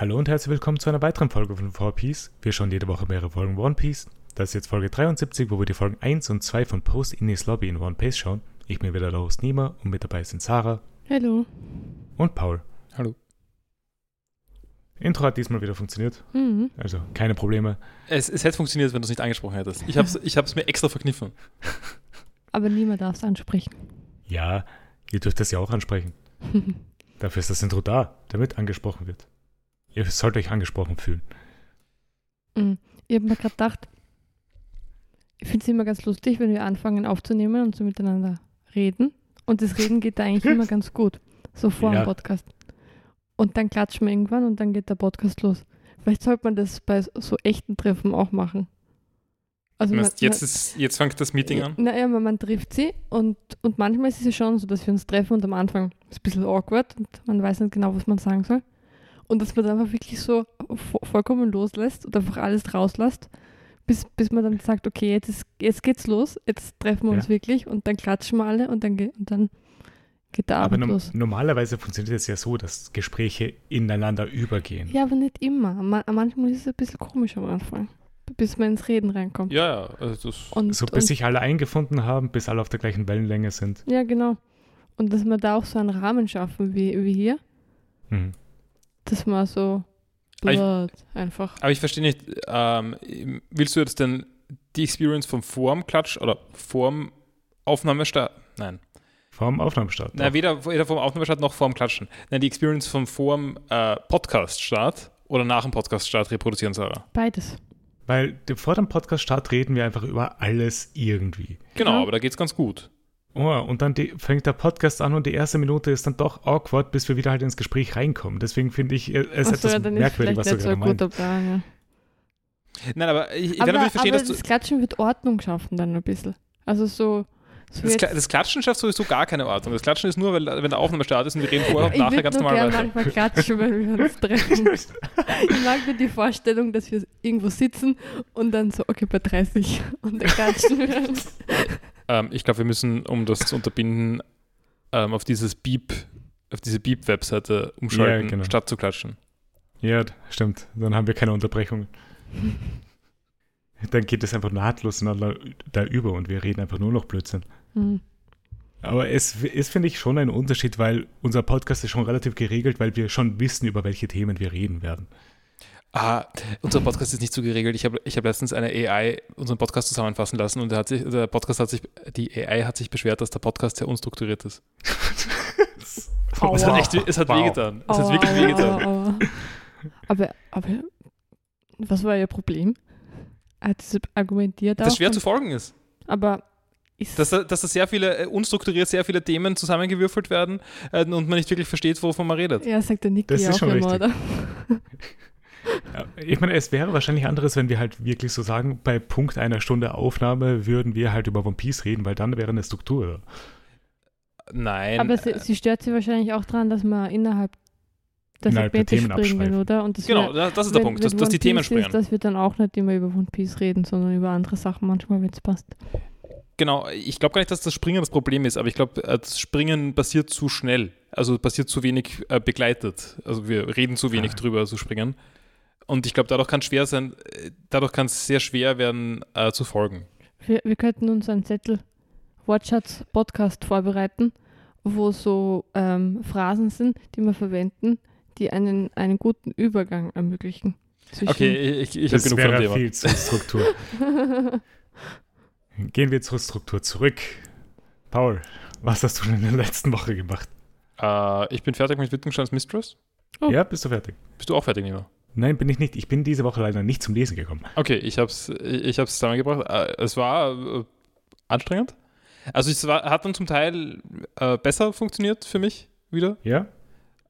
Hallo und herzlich willkommen zu einer weiteren Folge von 4Piece. Wir schauen jede Woche mehrere Folgen One Piece. Das ist jetzt Folge 73, wo wir die Folgen 1 und 2 von Post Indies Lobby in One Piece schauen. Ich bin wieder der Host Nima und mit dabei sind Sarah Hallo. und Paul. Hallo. Intro hat diesmal wieder funktioniert, Mhm. also keine Probleme. Es, es hätte funktioniert, wenn du es nicht angesprochen hättest. Ich habe es ich hab's mir extra verkniffen. Aber niemand darf es ansprechen. Ja, ihr dürft das ja auch ansprechen. Dafür ist das Intro da, damit angesprochen wird. Ihr sollt euch angesprochen fühlen. Mhm. Ich habe mir gerade gedacht, ich finde es immer ganz lustig, wenn wir anfangen aufzunehmen und so miteinander reden. Und das Reden geht da eigentlich immer ganz gut. So vor Ja. dem Podcast. Und dann klatschen wir irgendwann und dann geht der Podcast los. Vielleicht sollte man das bei so echten Treffen auch machen. Also man, jetzt, ist, jetzt fängt das Meeting an. Naja, man, man trifft sie und, und manchmal ist es ja schon so, dass wir uns treffen und am Anfang ist es ein bisschen awkward und man weiß nicht genau, was man sagen soll. Und dass man dann einfach wirklich so vo vollkommen loslässt und einfach alles rauslässt, bis, bis man dann sagt, okay, jetzt, ist, jetzt geht's los, jetzt treffen wir uns Ja. wirklich und dann klatschen wir alle und dann, ge und dann geht der Aber Abend nom los. normalerweise funktioniert es ja so, dass Gespräche ineinander übergehen. Ja, aber nicht immer. Ma manchmal ist es ein bisschen komisch am Anfang, bis man ins Reden reinkommt. Ja, ja. Also das, Und, So bis und, sich alle eingefunden haben, bis alle auf der gleichen Wellenlänge sind. ja, genau. Und dass wir da auch so einen Rahmen schaffen wie, wie hier. Mhm. Das war so Aber ich- blöd, einfach. aber ich verstehe nicht, ähm, willst du jetzt denn die Experience vom Vorm-Klatsch oder vorm Aufnahmestart? Nein. Vorm Aufnahmestart. Nein, weder, weder vorm Aufnahmestart noch vorm Klatschen. Nein, die Experience vom vorm äh, Podcast-Start oder nach dem Podcast-Start reproduzieren, Sarah. Beides. Weil vor dem Podcast-Start reden wir einfach über alles irgendwie. Genau, Ja. aber da geht es ganz gut. Oh, und dann die, fängt der Podcast an und die erste Minute ist dann doch awkward, bis wir wieder halt ins Gespräch reinkommen. Deswegen finde ich äh, es etwas ja, merkwürdig, was du gerade meinst. Plan. Ja. Nein, aber ich, ich Aber, kann natürlich verstehen, aber dass du. das Klatschen wird Ordnung schaffen dann ein bisschen. Also so, so Das, Kla- das Klatschen schafft sowieso gar keine Ordnung. Das Klatschen ist nur, wenn, wenn der Aufnahmestart ist und wir reden vorher und ich nachher ganz normal gerne weiter. manchmal klatschen, wenn wir uns treffen. ich mag nur die Vorstellung, dass wir irgendwo sitzen und dann so, okay, bei 30 und dann klatschen wir. Ähm, ich glaube, wir müssen, um das zu unterbinden, ähm, auf dieses Beep, auf diese Beep-Webseite umschalten, Ja, genau. statt zu klatschen. Ja, stimmt. Dann haben wir keine Unterbrechungen. Dann geht es einfach nahtlos da über und wir reden einfach nur noch Blödsinn. Hm. Aber es ist, finde ich, schon ein Unterschied, weil unser Podcast ist schon relativ geregelt, weil wir schon wissen, über welche Themen wir reden werden. Ah, unser Podcast ist nicht so geregelt. Ich habe ich hab letztens eine AI unseren Podcast zusammenfassen lassen und der, hat sich, der Podcast hat sich, die AI hat sich beschwert, dass der Podcast sehr unstrukturiert ist. Es hat echt, es hat Wow. wehgetan. Es hat Aua, wirklich aua, wehgetan. aua, aua. Aber, aber, was war ihr Problem? Hat sie argumentiert Das auch, schwer zu folgen ist. aber ist Dass da, dass da sehr viele, äh, unstrukturiert sehr viele Themen zusammengewürfelt werden äh, und man nicht wirklich versteht, wovon man redet. Ja, sagt der Niki Das ist auch schon immer, richtig. oder? Ich meine, es wäre wahrscheinlich anderes, wenn wir halt wirklich so sagen, bei Punkt einer Stunde Aufnahme würden wir halt über One Piece reden, weil dann wäre eine Struktur. Nein. Aber sie, sie stört sie wahrscheinlich auch daran, dass man innerhalb der Innerhalb der Segmente Themen springen, abschweifen. oder? Und das genau, wir, das, ist der wenn- Punkt, dass, wenn dass die Themen springen. Ist, dass wir dann auch nicht immer über One Piece reden, sondern über andere Sachen manchmal, wenn es passt. Genau, ich glaube gar nicht, dass das Springen das Problem ist, aber ich glaube, äh, das Springen passiert zu schnell. Also passiert zu wenig äh, begleitet. Also wir reden zu wenig Ah. drüber, so springen. Und ich glaube, dadurch kann es schwer sein, äh, dadurch kann es sehr schwer werden, äh, zu folgen. Wir, wir könnten uns einen Zettel Wortschatz-Podcast vorbereiten, wo so ähm, Phrasen sind, die wir verwenden, die einen, einen guten Übergang ermöglichen. Okay, ich, ich habe das genug von dem wäre viel zur Struktur. Gehen wir zur Struktur zurück. Paul, was hast du denn in der letzten Woche gemacht? Äh, ich bin fertig mit Wittgensteins Mistress. Oh. Ja, bist du fertig? Bist du auch fertig, Nima? Nein, bin ich nicht. Ich bin diese Woche leider nicht zum Lesen gekommen. Okay, ich habe es ich hab's zusammengebracht. Äh, es war äh, anstrengend. Also es war, hat dann zum Teil äh, besser funktioniert für mich wieder. Ja?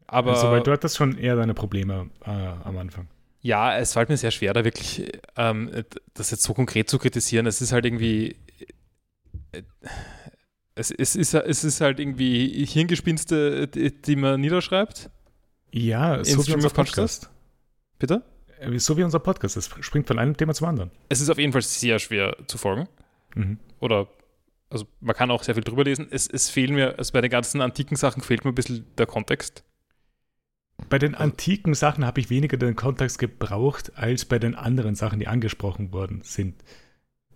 Aber also, weil du hattest schon eher deine Probleme äh, am Anfang. ja, es fällt mir sehr schwer, da wirklich ähm, das jetzt so konkret zu kritisieren. Es ist halt irgendwie. äh, Es, es, ist, es ist halt irgendwie Hirngespinste, die, die man niederschreibt. Ja, so wie unser Consciousness? Podcast. Bitte? Äh, So wie unser Podcast. Es springt von einem Thema zum anderen. Es ist auf jeden Fall sehr schwer zu folgen. Mhm. Oder, also man kann auch sehr viel drüber lesen. Es, es fehlen mir, also bei den ganzen antiken Sachen fehlt mir ein bisschen der Kontext. bei den antiken Sachen habe ich weniger den Kontext gebraucht, als bei den anderen Sachen, die angesprochen worden sind,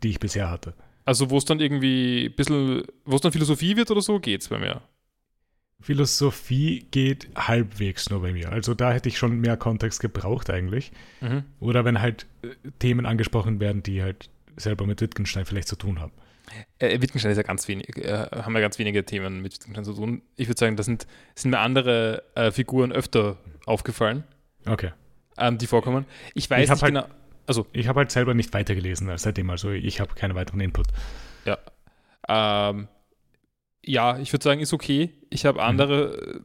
die ich bisher hatte. Also wo es dann irgendwie ein bisschen, wo es dann Philosophie wird oder so, geht's bei mir. Philosophie geht halbwegs nur bei mir. Also da hätte ich schon mehr Kontext gebraucht eigentlich. Mhm. Oder wenn halt äh, Themen angesprochen werden, die halt selber mit Wittgenstein vielleicht zu tun haben. Äh, Wittgenstein ist ja ganz wenig, äh, haben ja ganz wenige Themen mit Wittgenstein zu tun. Ich würde sagen, da sind, sind mir andere äh, Figuren öfter aufgefallen, Okay. ähm, die vorkommen. Ich weiß Ich nicht halt- genau. Also, Ich habe halt selber nicht weitergelesen als seitdem, also ich habe keinen weiteren Input. ähm, ja, ich würde sagen, ist okay. Ich habe andere äh,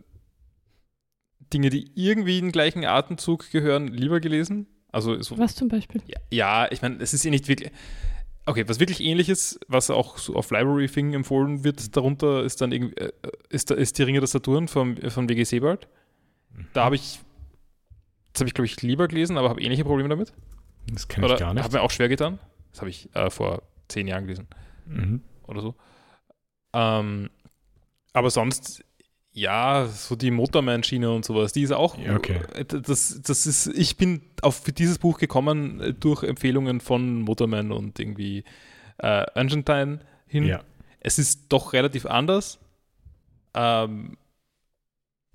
Dinge, die irgendwie in den gleichen Atemzug gehören, lieber gelesen. Also so Was zum Beispiel? Ja, ja, ich meine, es ist eh nicht wirklich. Okay, was wirklich ähnliches, was auch so auf Library Thing empfohlen wird, darunter ist dann irgendwie, äh, ist, da- ist die Ringe des Saturn vom, von WG Sebald. Da habe ich, das habe ich, glaube ich, lieber gelesen, aber habe ähnliche Probleme damit. Das kenne ich gar nicht. habe mir auch schwer getan. Das habe ich äh, vor zehn Jahren gelesen Mhm. oder so. Ähm, aber sonst, ja, so die Motorman-Schiene und sowas, die ist auch. Ja, okay. Das, das ist, ich bin auf dieses Buch gekommen äh, durch Empfehlungen von Motorman und irgendwie äh, Argentine hin. Ja. Es ist doch relativ anders. Ähm,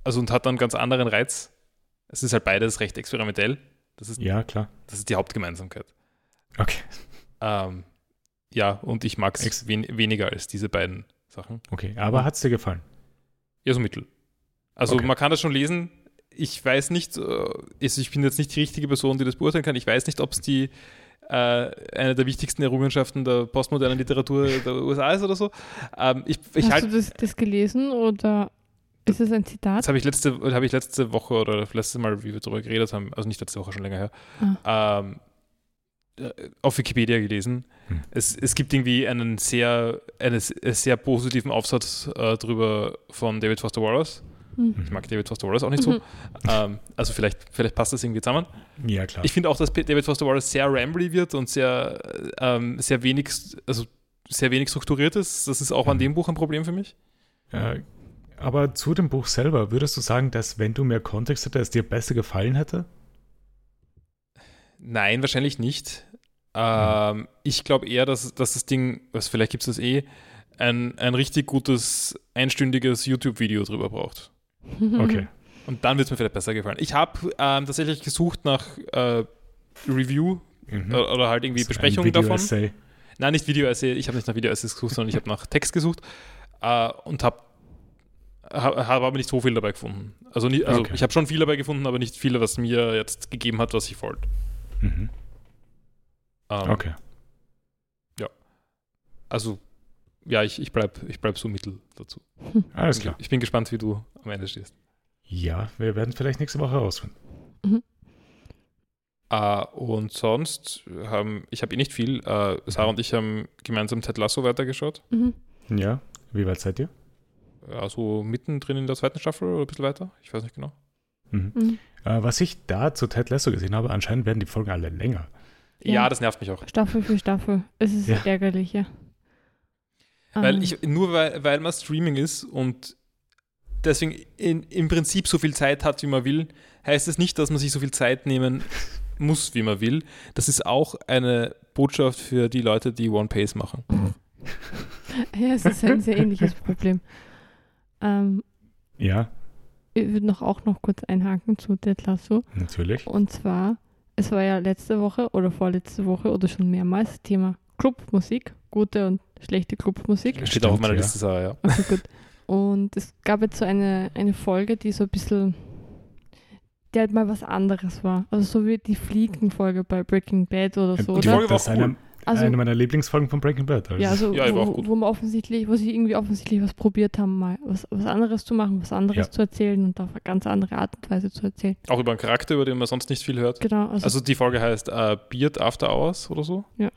also und hat dann einen ganz anderen Reiz. Es ist halt beides recht experimentell. Das ist, ja, klar. das ist die Hauptgemeinsamkeit. Okay. Ähm, ja, und ich mag es wen weniger als diese beiden Sachen. Okay, aber hat es dir gefallen? Ja, so mittel. Also Okay. man kann das schon lesen. Ich weiß nicht, äh, also ich bin jetzt nicht die richtige Person, die das beurteilen kann. Ich weiß nicht, ob es die äh, eine der wichtigsten Errungenschaften der postmodernen Literatur der USA ist oder so. Ähm, ich ich Hast halt, du das, das gelesen oder ist es ein Zitat? das habe ich letzte, habe ich letzte Woche oder letztes Mal, wie wir darüber geredet haben, also nicht letzte Woche, schon länger her, ähm, äh, auf Wikipedia gelesen. Hm. Es, es gibt irgendwie einen sehr, einen sehr positiven Aufsatz äh, drüber von David Foster Wallace. Hm. Ich mag David Foster Wallace auch nicht so. Mhm. Ähm, also vielleicht, vielleicht passt das irgendwie zusammen. Ja, klar. Ich finde auch, dass David Foster Wallace sehr rambly wird und sehr, ähm, sehr wenig, also sehr wenig strukturiert ist. Das ist auch an Mhm. dem Buch ein Problem für mich. äh, aber zu dem Buch selber, würdest du sagen, dass wenn du mehr Kontext hättest, es dir besser gefallen hätte? Nein, wahrscheinlich nicht. Ähm, ich glaube eher, dass, dass das Ding, was vielleicht gibt es das eh, ein, ein richtig gutes einstündiges YouTube-Video drüber braucht. Okay. Und dann wird es mir vielleicht besser gefallen. Ich habe ähm, tatsächlich gesucht nach äh, Review Mhm. äh, oder halt irgendwie So ein Besprechungen davon. Nein, nicht Video-Essay. Ich habe nicht nach Video-Essays gesucht, sondern ich habe nach Text gesucht äh, und habe hab, hab aber nicht so viel dabei gefunden. Also, nie, also Okay. ich habe schon viel dabei gefunden, aber nicht viele, was mir jetzt gegeben hat, was ich wollte. Mhm. Ähm, Okay. Also, ja, ich, ich bleibe ich bleib so mittel dazu. Alles klar. Ich bin gespannt, wie du am Ende stehst. Ja, wir werden vielleicht nächste Woche herausfinden. Äh, und sonst haben, ich habe eh nicht viel. Äh, Sarah und ich haben gemeinsam Ted Lasso weitergeschaut. Mhm. Ja, wie weit seid ihr? Also mittendrin in der zweiten Staffel oder ein bisschen weiter. Ich weiß nicht genau. Mhm. Äh, was ich da zu Ted Lasso gesehen habe, anscheinend werden die Folgen alle länger. Ja, Ja. das nervt mich auch. Staffel für Staffel. Es ist Ja. ärgerlich, ja. Weil Ähm, ich, nur weil, weil man Streaming ist und deswegen in, im Prinzip so viel Zeit hat, wie man will, heißt es nicht, dass man sich so viel Zeit nehmen muss, wie man will. Das ist auch eine Botschaft für die Leute, die One Pace machen. Ja, es ist ein sehr ähnliches Problem. Ähm, Ja, ich würde noch auch noch kurz einhaken zu Ted Lasso. natürlich. Und zwar, es war ja letzte Woche oder vorletzte Woche oder schon mehrmals Thema Clubmusik, gute und schlechte Clubmusik. Steht Stimmt, auch auf meiner ja. Liste, Sarah, ja. Okay, gut. Und es gab jetzt so eine, eine Folge, die so ein bisschen, die halt mal was anderes war. Also so wie die Fliegen-Folge bei Breaking Bad oder so, die oder? Folge war cool. Eine, Also, eine meiner Lieblingsfolgen von Breaking Bad. Also. ja, also Ja, die war auch wo, gut. wo man offensichtlich, wo sie irgendwie offensichtlich was probiert haben, mal was, was anderes zu machen, was anderes Ja. zu erzählen und auf eine ganz andere Art und Weise zu erzählen. Auch über einen Charakter, über den man sonst nicht viel hört. Genau, also, Also die Folge heißt äh, Beard After Hours oder so. Mhm.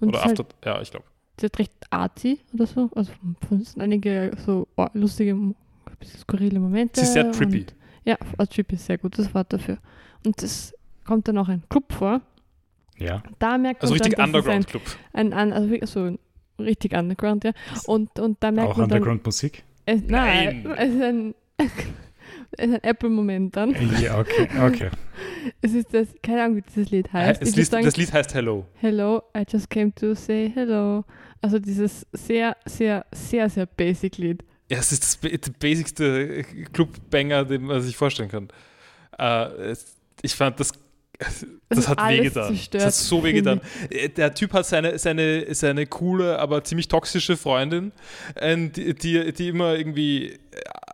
und Oder halt, After, ja, ich glaube. es ist halt recht artsy oder so. Also es sind einige so oh, lustige, ein bisschen skurrile Momente. Sie ist sehr trippy. Und, ja, also trippy ist sehr gutes Wort dafür. Und es kommt dann auch ein Club vor. Ja, Da merkt Also man richtig dann, dass es Underground Club. Ein, ein, also ein richtig Underground, ja. Und, und da merkt auch man dann, Underground-Musik. es, nein, Nein. es ist ein, ein Apple-Moment dann. Ja, okay, okay. Es ist das, keine Ahnung, wie dieses Lied heißt. das, Lied, sagen, das Lied heißt Hello. Hello, I just came to say hello. Also dieses sehr, sehr, sehr, sehr basic Lied. Ja, es ist das der basicste Clubbanger, den man sich vorstellen kann. Äh, es- ich fand das. Das hat hat alles wehgetan. zerstört, Das hat so wehgetan. Äh, Der Typ hat seine, seine, seine coole, aber ziemlich toxische Freundin, äh, die, die, die immer irgendwie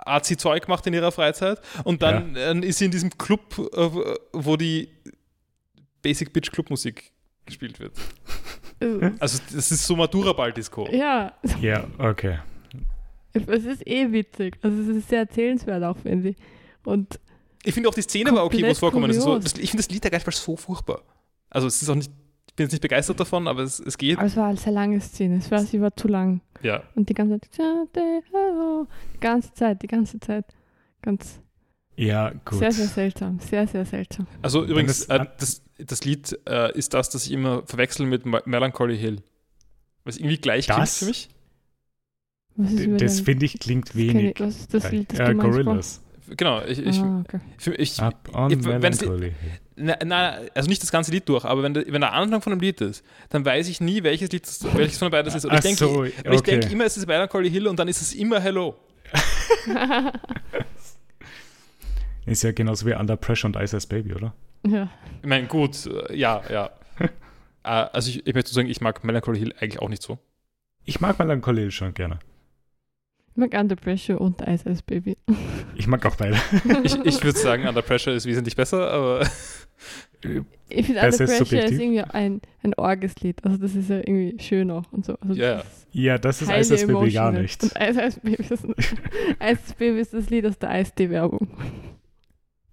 Arzi-Zeug macht in ihrer Freizeit. Und dann äh, ist sie in diesem Club, äh, wo die Basic Bitch Clubmusik gespielt wird. Äh, Also, das ist so Matura-Ball-Disco. ja, Ja, okay. es ist eh witzig. Also es ist sehr erzählenswert auch, finde ich. Und Ich finde auch die Szene war okay, wo es vorkommen ist. So, kurios. das, ich finde das Lied ja gar nicht mal so furchtbar. Also es ist auch nicht, ich bin jetzt nicht begeistert davon, aber es, es geht. aber es war eine sehr lange Szene. Es war, sie war zu lang. Ja. Und die ganze Zeit, die ganze Zeit, die ganze Zeit. Ganz Ja, gut. sehr, sehr seltsam. Sehr, sehr seltsam. Also übrigens, das äh, das, das Lied äh, ist das, das ich immer verwechsel mit Melancholy Hill. Was irgendwie gleich klingt Das? für mich. Das finde ich klingt wenig. ich- Was ist das Lied, das äh, du meinst? Gorillas. Genau, ich, ich, ah, okay. ich, ich, Up on ich- wenn es- na, na, also nicht das ganze Lied durch, aber wenn der, wenn der Anfang von einem Lied ist, dann weiß ich nie, welches Lied das, welches von beiden das ist. Und ich Ach denke so, und ich okay. denke immer, es ist Melancholy Hill und dann ist es immer Hello. Ist ja genauso wie Under Pressure und Ice Ice Baby, oder? ja. Ich meine, gut, äh, ja, ja. Äh, also ich, ich möchte sagen, ich mag Melancholy Hill eigentlich auch nicht so. Ich mag Melancholy schon gerne. Ich mag Under Pressure und Ice Ice Baby. Ich mag auch beide. Ich, ich würde sagen, Under Pressure ist wesentlich besser, aber Ich finde Das Under ist Pressure subjektiv. ist irgendwie ein, ein Orgeslied. Also das ist ja irgendwie schön auch und so. Also Ja, das ist Ja, das ist Ice Ice Baby gar nicht. Und Ice Ice Baby ist, Ice Ice Baby ist das Lied aus der Eistee-Werbung.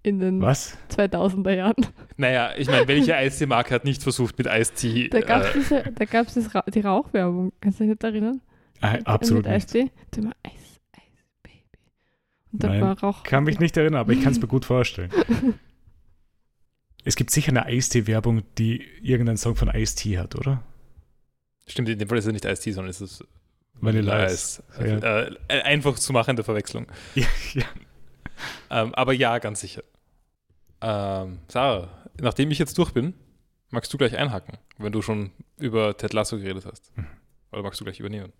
In den Was? 2000er Jahren. naja, ich meine, welche Eistee-Marke hat nicht versucht mit Ice-Tea? Da gab es Äh, da gab's Ra die Rauchwerbung. Kannst du dich nicht erinnern? Absolut mit nicht. Eistee. Da war Eis, Eis, Baby. Und Nein, war Rauch. Kann mich nicht erinnern, aber ich kann es mir gut vorstellen. Es gibt sicher eine Ice-T-Werbung, die irgendeinen Song von Ice-T hat, oder? stimmt, in dem Fall ist es nicht Ice-Tea, sondern es ist Vanilla Ice. Ice. Ja. Äh, einfach zu machen, der Verwechslung. Ja, ja. Ähm, aber ja, ganz sicher. Ähm, Sarah, nachdem ich jetzt durch bin, magst du gleich einhaken, wenn du schon über Ted Lasso geredet hast. Mhm. Oder magst du gleich übernehmen?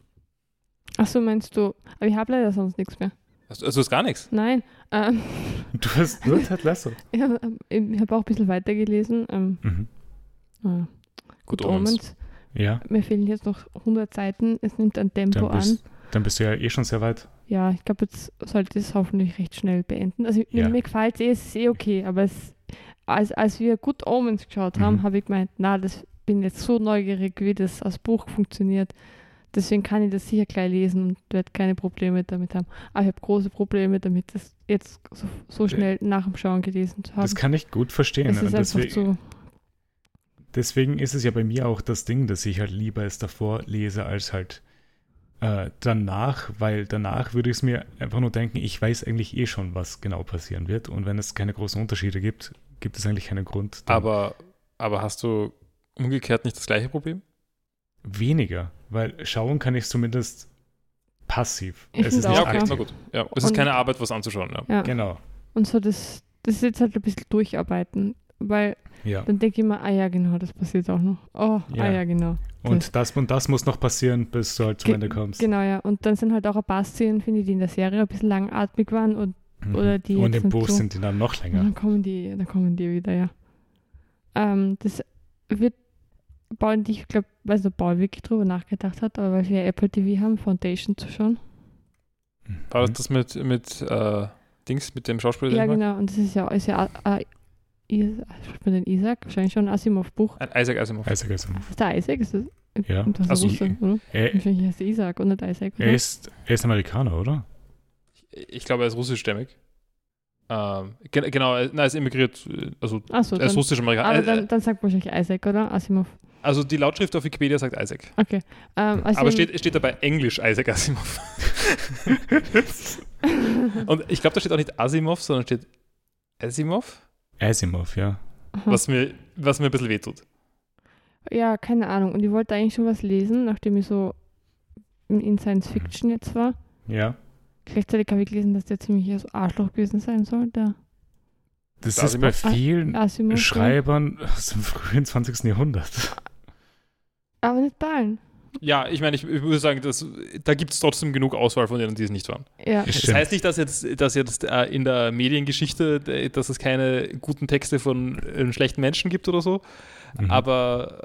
Achso, meinst du? Aber ich habe leider sonst nichts mehr. Hast, du- also hast gar nichts? Nein. Ähm, Du hast nur Ted Lasso. ich habe hab auch ein bisschen weitergelesen. Ähm, Mhm. äh, Good Good Omens. Omens. Ja, Mir fehlen jetzt noch 100 Seiten. Es nimmt ein Tempo dann an. bist, dann bist du ja eh schon sehr weit. Ja, ich glaube, jetzt sollte es hoffentlich recht schnell beenden. Also Ja. mir, mir gefällt es eh, es ist eh okay, aber es, als, als wir Good Omens geschaut haben, Mhm. habe ich gemeint, na, das bin jetzt so neugierig, wie das als Buch funktioniert. Deswegen kann ich das sicher gleich lesen und werde keine Probleme damit haben. Aber ich habe große Probleme damit, das jetzt so, so schnell nach dem Schauen gelesen zu haben. Das kann ich gut verstehen. es ist deswegen, zu. deswegen ist es ja bei mir auch das Ding, dass ich halt lieber es davor lese als halt äh, danach, weil danach würde ich es mir einfach nur denken, ich weiß eigentlich eh schon, was genau passieren wird. Und wenn es keine großen Unterschiede gibt, gibt es eigentlich keinen Grund. Aber, aber hast du umgekehrt nicht das gleiche Problem? Weniger, weil schauen kann ich zumindest passiv. Es ist nicht auch, okay, ja. na gut. Ja, es ist Und- keine Arbeit, was anzuschauen. Ja. Ja. Genau. Und so das, das ist jetzt halt ein bisschen durcharbeiten. Weil Ja. dann denke ich mir, ah ja, genau, das passiert auch noch. Oh, Ja. ah ja, genau. Und das und das muss noch passieren, bis du halt zum Ge- Ende kommst. Genau, ja. Und dann sind halt auch ein paar Szenen, finde ich, die in der Serie ein bisschen langatmig waren und, Mhm. oder die und im Buch so- sind die dann noch länger. dann kommen die, dann kommen die wieder, ja. Ähm, das wird Paul und ich glaube, nicht, ob Paul wirklich drüber nachgedacht hat, aber weil wir Apple TV haben, Foundation zu schauen. War das Mhm. das mit, mit äh, Dings, mit dem Schauspieler? Ja, ich genau. Und das ist ja, ist ja äh, man den Isaac? Wahrscheinlich schon ein Asimov-Buch. Ein Isaac Asimov. Isaac Asimov. Ist der Isaac? Ist das, Ja. Das ist Also, Russe, oder? Er, Wahrscheinlich heißt er Isaac und nicht Isaac. Oder? er, ist, er ist Amerikaner, oder? Ich glaube, er ist russischstämmig. Ähm, ge genau, er, nein, er ist emigriert, äh, also Achso, er ist russisch-amerikaner. aber dann, dann sagt man wahrscheinlich Isaac, oder? Asimov. Also die Lautschrift auf Wikipedia sagt Isaac. Okay. Ähm, also Aber steht, steht dabei Englisch Isaac Asimov. Und ich glaube, da steht auch nicht Asimov, sondern steht Asimov, Asimov, ja. was mir, was mir ein bisschen wehtut. Ja, keine Ahnung. Und ich wollte eigentlich schon was lesen, nachdem ich so in Science Fiction jetzt war. Ja. Gleichzeitig habe ich gelesen, dass der ziemlich ein Arschloch gewesen sein soll, der Das Da ist bei vielen Asimov. Schreibern aus dem frühen 20. Jahrhundert. Aber nicht bei allen. Ja, ich meine, ich, ich würde sagen, dass, da gibt es trotzdem genug Auswahl von denen, die es nicht waren. Ja. Das Das heißt nicht, dass jetzt, dass jetzt äh, in der Mediengeschichte, äh, dass es keine guten Texte von äh, schlechten Menschen gibt oder so, Mhm. aber,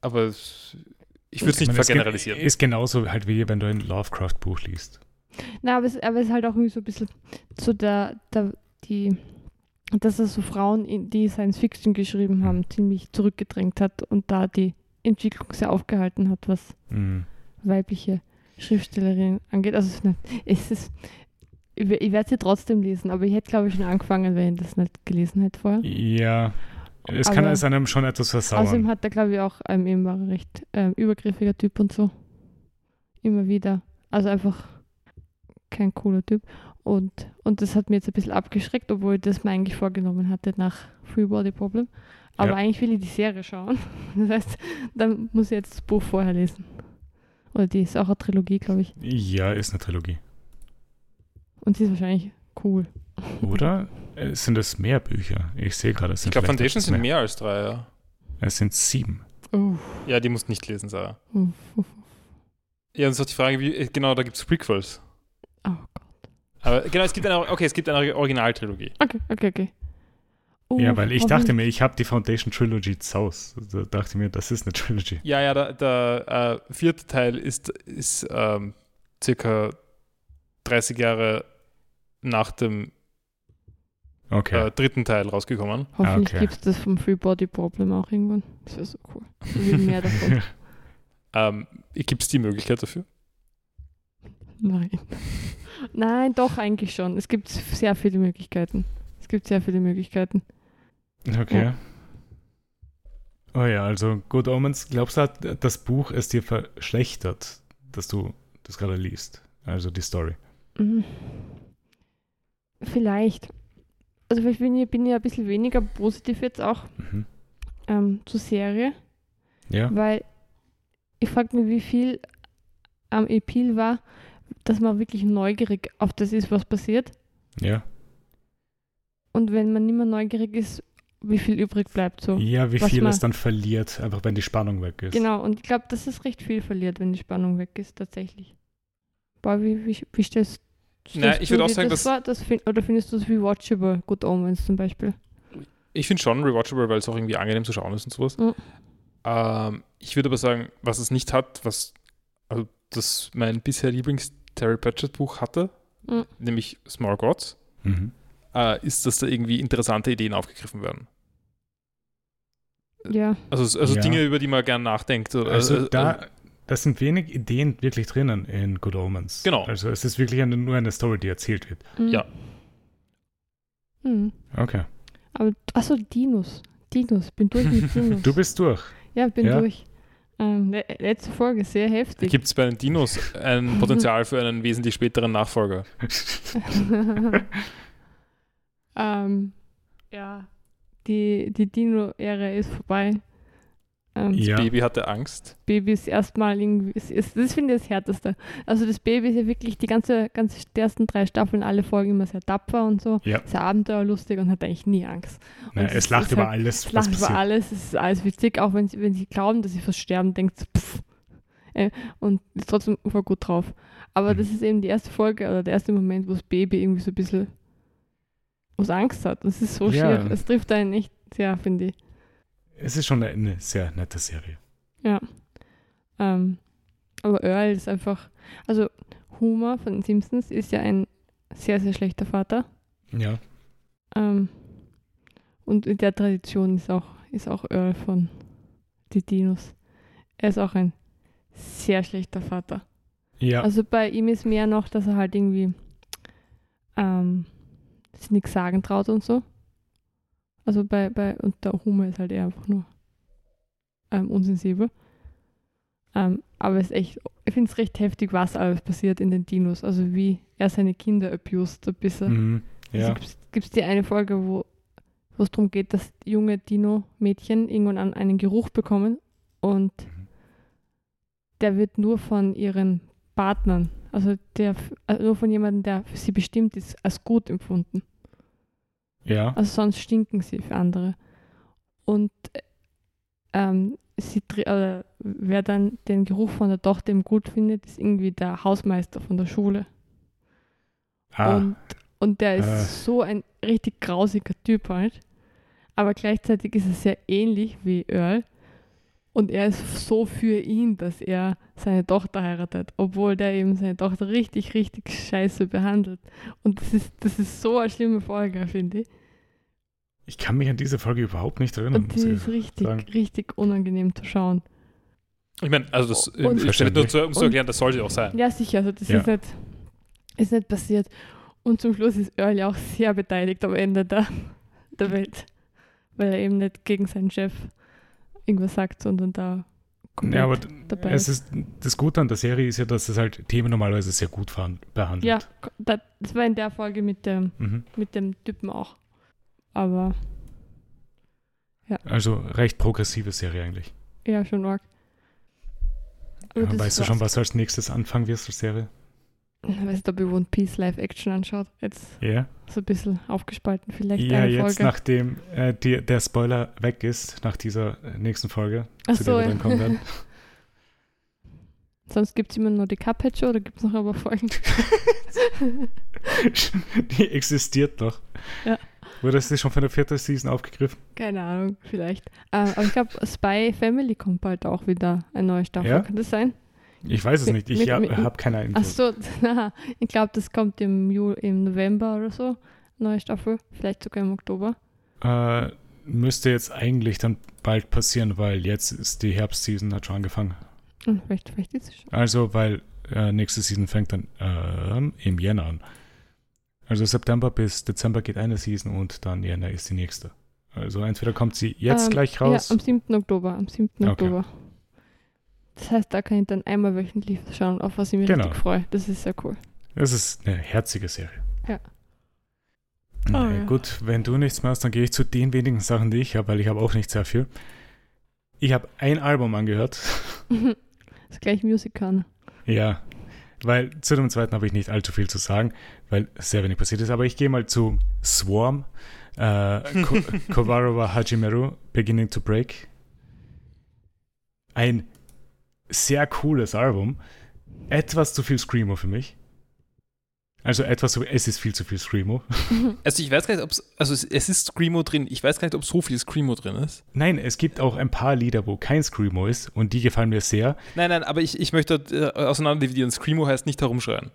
aber es- ich würde es nicht es vergeneralisieren. Ist genauso halt wie wenn du ein Lovecraft-Buch liest. Na, aber es, aber es ist halt auch irgendwie so ein bisschen so der, der die, dass er so Frauen, in- die Science Fiction geschrieben haben, ziemlich zurückgedrängt hat und da die Entwicklung sehr aufgehalten hat, was Mhm. weibliche Schriftstellerinnen angeht. Also es ist ich, we- ich werde sie trotzdem lesen, aber ich hätte, glaube ich, schon angefangen, wenn ich das nicht gelesen hätte vorher. Ja, es kann Aber es einem schon etwas Außerdem versauern. hat er, glaube ich, auch ähm, eben war er recht ähm, übergriffiger Typ und so. Immer wieder. Also einfach kein cooler Typ. Und, und das hat mir jetzt ein bisschen abgeschreckt, obwohl ich das mir eigentlich vorgenommen hatte nach Free Body Problem. Aber Ja. eigentlich will ich die Serie schauen. Das heißt, dann muss ich jetzt das Buch vorher lesen. Oder die ist auch eine Trilogie, glaube ich. Ja, ist eine Trilogie. Und sie ist wahrscheinlich cool. Oder äh, sind es mehr Bücher? Ich sehe gerade, es Ich sind glaube, vielleicht Foundations etwas sind mehr als drei, ja. Es sind sieben. Uff, Ja, die musst nicht lesen, Sarah. uff, uff. Ja, und es ist auch die Frage, wie, äh, genau, da gibt es Prequels. Oh Gott. Aber genau, es gibt eine, okay, es gibt eine Originaltrilogie. Okay, okay, okay. ja, Uff, weil ich dachte mir, ich habe die Foundation Trilogy zu Haus. Da dachte ich mir, das ist eine Trilogy. Ja, ja, der, der äh, vierte Teil ist, ist ähm, circa 30 Jahre nach dem Okay. äh, dritten Teil rausgekommen. Hoffentlich okay. gibt es das vom Free Body Problem auch irgendwann. Das wäre so cool. Mehr davon. Ähm, gibt es die Möglichkeit dafür? Nein. Nein, doch, eigentlich schon. Es gibt sehr viele Möglichkeiten. Es gibt sehr viele Möglichkeiten. okay. Ja. Oh ja, also Good Omens, glaubst du, hat das Buch es dir verschlechtert, dass du das gerade liest? Also die Story. Mhm. Vielleicht. Also vielleicht bin ich, bin ich ein bisschen weniger positiv jetzt auch Mhm. ähm, zur Serie, Ja. weil ich frage mich, wie viel am Appeal war, dass man wirklich neugierig auf das ist, was passiert. Ja. Und wenn man nicht mehr neugierig ist, wie viel übrig bleibt so. Ja, wie viel man- es dann verliert, einfach wenn die Spannung weg ist. Genau, und ich glaube, dass es recht viel verliert, wenn die Spannung weg ist, tatsächlich. Boah, wie, wie, wie stellst, Na, stellst ich du würd auch sagen, das dass-? Das find, oder findest du es rewatchable, Good Omens zum Beispiel? Ich finde schon rewatchable, weil es auch irgendwie angenehm zu schauen ist und sowas. Mhm. Ähm, ich würde aber sagen, was es nicht hat, was also das mein bisher Lieblings-Terry Pratchett-Buch hatte, Mhm. nämlich Small Gods, Mhm. äh, ist, dass da irgendwie interessante Ideen aufgegriffen werden. Ja, Also, also Ja. Dinge, über die man gern nachdenkt. Oder, Also äh, da, das sind wenig Ideen wirklich drinnen in Good Omens. Genau. Also es ist wirklich eine, nur eine Story, die erzählt wird. Mhm. Ja. Mhm. Okay. Aber, achso, Dinos. Dinos, bin durch mit Dinos. Du bist durch. ja, bin Ja. durch. Ähm, le letzte Folge, sehr heftig. Gibt es bei den Dinos ein Potenzial für einen wesentlich späteren Nachfolger? ähm, ja, die, die Dino-Ära ist vorbei. Ähm, Ja. Baby hatte Angst. Baby ist erstmal irgendwie, es ist, das finde ich das Härteste. Also das Baby ist ja wirklich die ganze, ganze die ersten drei Staffeln, alle Folgen immer sehr tapfer und so, Ja. sehr abenteuerlustig und hat eigentlich nie Angst. Na, Und es es lacht ist über halt- alles, Es lacht über alles, es ist alles witzig, auch wenn sie, wenn sie glauben, dass sie fast sterben, denkt sie, pff, äh, und ist trotzdem voll gut drauf. Aber Mhm. das ist eben die erste Folge oder der erste Moment, wo das Baby irgendwie so ein bisschen was Angst hat. Das ist so Ja. schier. Es trifft einen echt sehr, finde ich. Es ist schon eine, sehr nette Serie. Ja. Ähm, aber Earl ist einfach, also Homer von den Simpsons ist ja ein sehr, sehr schlechter Vater. Ja. Ähm, und in der Tradition ist auch, ist auch Earl von die Dinos. Er ist auch ein sehr schlechter Vater. Ja. Also bei ihm ist mehr noch, dass er halt irgendwie ähm, sich nichts sagen traut und so. Also bei, bei und der Humor ist halt eher einfach nur ähm, unsensibel. Ähm, aber es ist echt, ich finde es recht heftig, was alles passiert in den Dinos. Also wie er seine Kinder abused ein bisschen. mhm. ja. Also gibt es die eine Folge, wo es darum geht, dass junge Dino-Mädchen irgendwann an einen Geruch bekommen und Mhm. der wird nur von ihren Partnern, also der also nur von jemandem, der für sie bestimmt ist, als gut empfunden. Ja. Also sonst stinken sie für andere. Und äh, ähm, sie, äh, wer dann den Geruch von der Tochter eben gut findet, ist irgendwie der Hausmeister von der Schule. Ah, Und, und der ist Äh. so ein richtig grausiger Typ halt. Aber gleichzeitig ist er sehr ähnlich wie Earl. Und er ist so für ihn, dass er seine Tochter heiratet, obwohl der eben seine Tochter richtig, richtig scheiße behandelt. Und das ist, das ist so eine schlimme Folge, finde ich. Ich kann mich an diese Folge überhaupt nicht erinnern. Und muss die ich ist richtig, sagen. richtig unangenehm zu schauen. Ich meine, also das, Und- ich stelle nur zu, um zu erklären, das sollte auch sein. Ja, sicher, also das Ja. ist, nicht, ist nicht passiert. Und zum Schluss ist Earl ja auch sehr beteiligt am Ende der, der Welt, weil er eben nicht gegen seinen Chef irgendwas sagt, sondern da Ja, aber dabei es ist. das Gute an der Serie ist ja, dass es halt Themen normalerweise sehr gut behandelt. Ja, das war in der Folge mit dem, Mhm. mit dem Typen auch. Aber Also recht progressive Serie eigentlich. ja, schon arg. Aber Ja, weißt du schon, was du als nächstes anfangen wirst als Serie? Ich weiß nicht, ob ihr One Piece Live-Action anschaut. Jetzt Ja. so ein bisschen aufgespalten vielleicht Ja, eine jetzt Folge. nachdem äh, die, der Spoiler weg ist, nach dieser äh, nächsten Folge, Ach zu so, der wir ja. dann kommen werden. Sonst gibt es immer nur die Cuphead-Show oder gibt es noch aber Folgen? die existiert noch. Ja. Wurde das schon von der vierten Season aufgegriffen? Keine Ahnung, vielleicht. Ähm, aber ich glaube, Spy Family kommt bald auch wieder eine neue Staffel. Ja? Kann das sein? Ich weiß es nicht. Ich habe hab keine Ach Infos. so, na, ich glaube, das kommt im, Ju im November oder so. Neue Staffel, vielleicht sogar im Oktober. Äh, müsste jetzt eigentlich dann bald passieren, weil jetzt ist die Herbstseason hat schon angefangen. Hm, vielleicht, vielleicht ist es schon. Also, weil äh, nächste Season fängt dann ähm, im Jänner an. Also September bis Dezember geht eine Season und dann Jänner ist die nächste. Also entweder kommt sie jetzt Ähm, gleich raus. Ja, am 7. Oktober. Am 7. Okay. Oktober. Das heißt, da kann ich dann einmal wöchentlich schauen, auf was ich mich Genau. richtig freue. Das ist sehr cool. Das ist eine herzige Serie. Ja. Na Oh, ja. Gut, wenn du nichts mehr hast, dann gehe ich zu den wenigen Sachen, die ich habe, weil ich habe auch nicht sehr viel. Ich habe ein Album angehört. das ist gleich Musical. Ja, weil zu dem zweiten habe ich nicht allzu viel zu sagen, weil sehr wenig passiert ist. Aber ich gehe mal zu Swarm, äh, Ko Kovarova Hajimeru, Beginning to Break. Ein sehr cooles Album. Etwas zu viel Screamo für mich. Also etwas zu, es ist viel zu viel Screamo. Also ich weiß gar nicht, ob es, also es, es ist Screamo drin. Ich weiß gar nicht, ob so viel Screamo drin ist. Nein, es gibt auch ein paar Lieder, wo kein Screamo ist und die gefallen mir sehr. Nein, nein, aber ich, ich möchte äh, auseinander dividieren. Screamo heißt nicht herumschreien.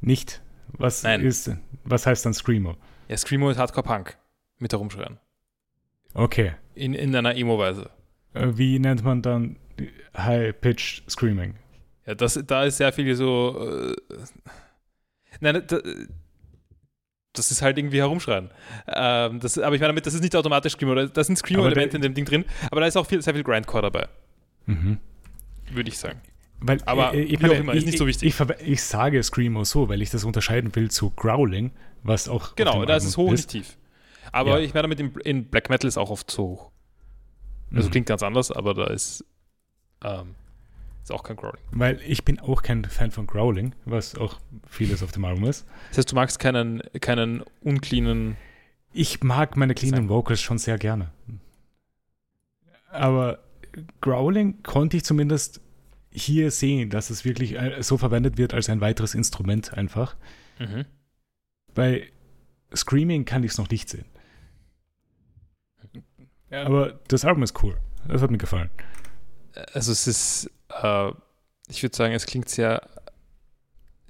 Nicht. Was Nein. ist, was heißt dann Screamo? Ja, Screamo ist Hardcore-Punk mit herumschreien. Okay. In, in einer Emo-Weise. Äh, Wie nennt man dann High-Pitched Screaming? Ja, das, da ist sehr viel so. Äh, nein, da, das ist halt irgendwie herumschreien. Ähm, das, aber ich meine damit, das ist nicht automatisch Screamo. Da da sind Screamo-Elemente in dem Ding drin, aber da ist auch viel, sehr viel Grindcore dabei, Mhm. würde ich sagen. Weil, Aber äh, ich auch immer, ist nicht so wichtig. Ich, ich, ich sage Screamo so, weil ich das unterscheiden will zu Growling, was auch. Genau, da ist es hoch, nicht tief. Aber Ja. ich meine damit, in, in Black Metal ist auch oft so hoch. Also Mhm. klingt ganz anders, aber da ist, ähm, ist auch kein Growling. Weil ich bin auch kein Fan von Growling, was auch vieles auf dem Album ist. Das heißt, du magst keinen, keinen uncleanen. Ich mag meine cleanen Vocals schon sehr gerne. Aber Growling konnte ich zumindest hier sehen, dass es wirklich äh, so verwendet wird als ein weiteres Instrument einfach. Mhm. Bei Screaming kann ich es noch nicht sehen. Aber das Album ist cool. Das hat mir gefallen. Also es ist, äh, ich würde sagen, es klingt sehr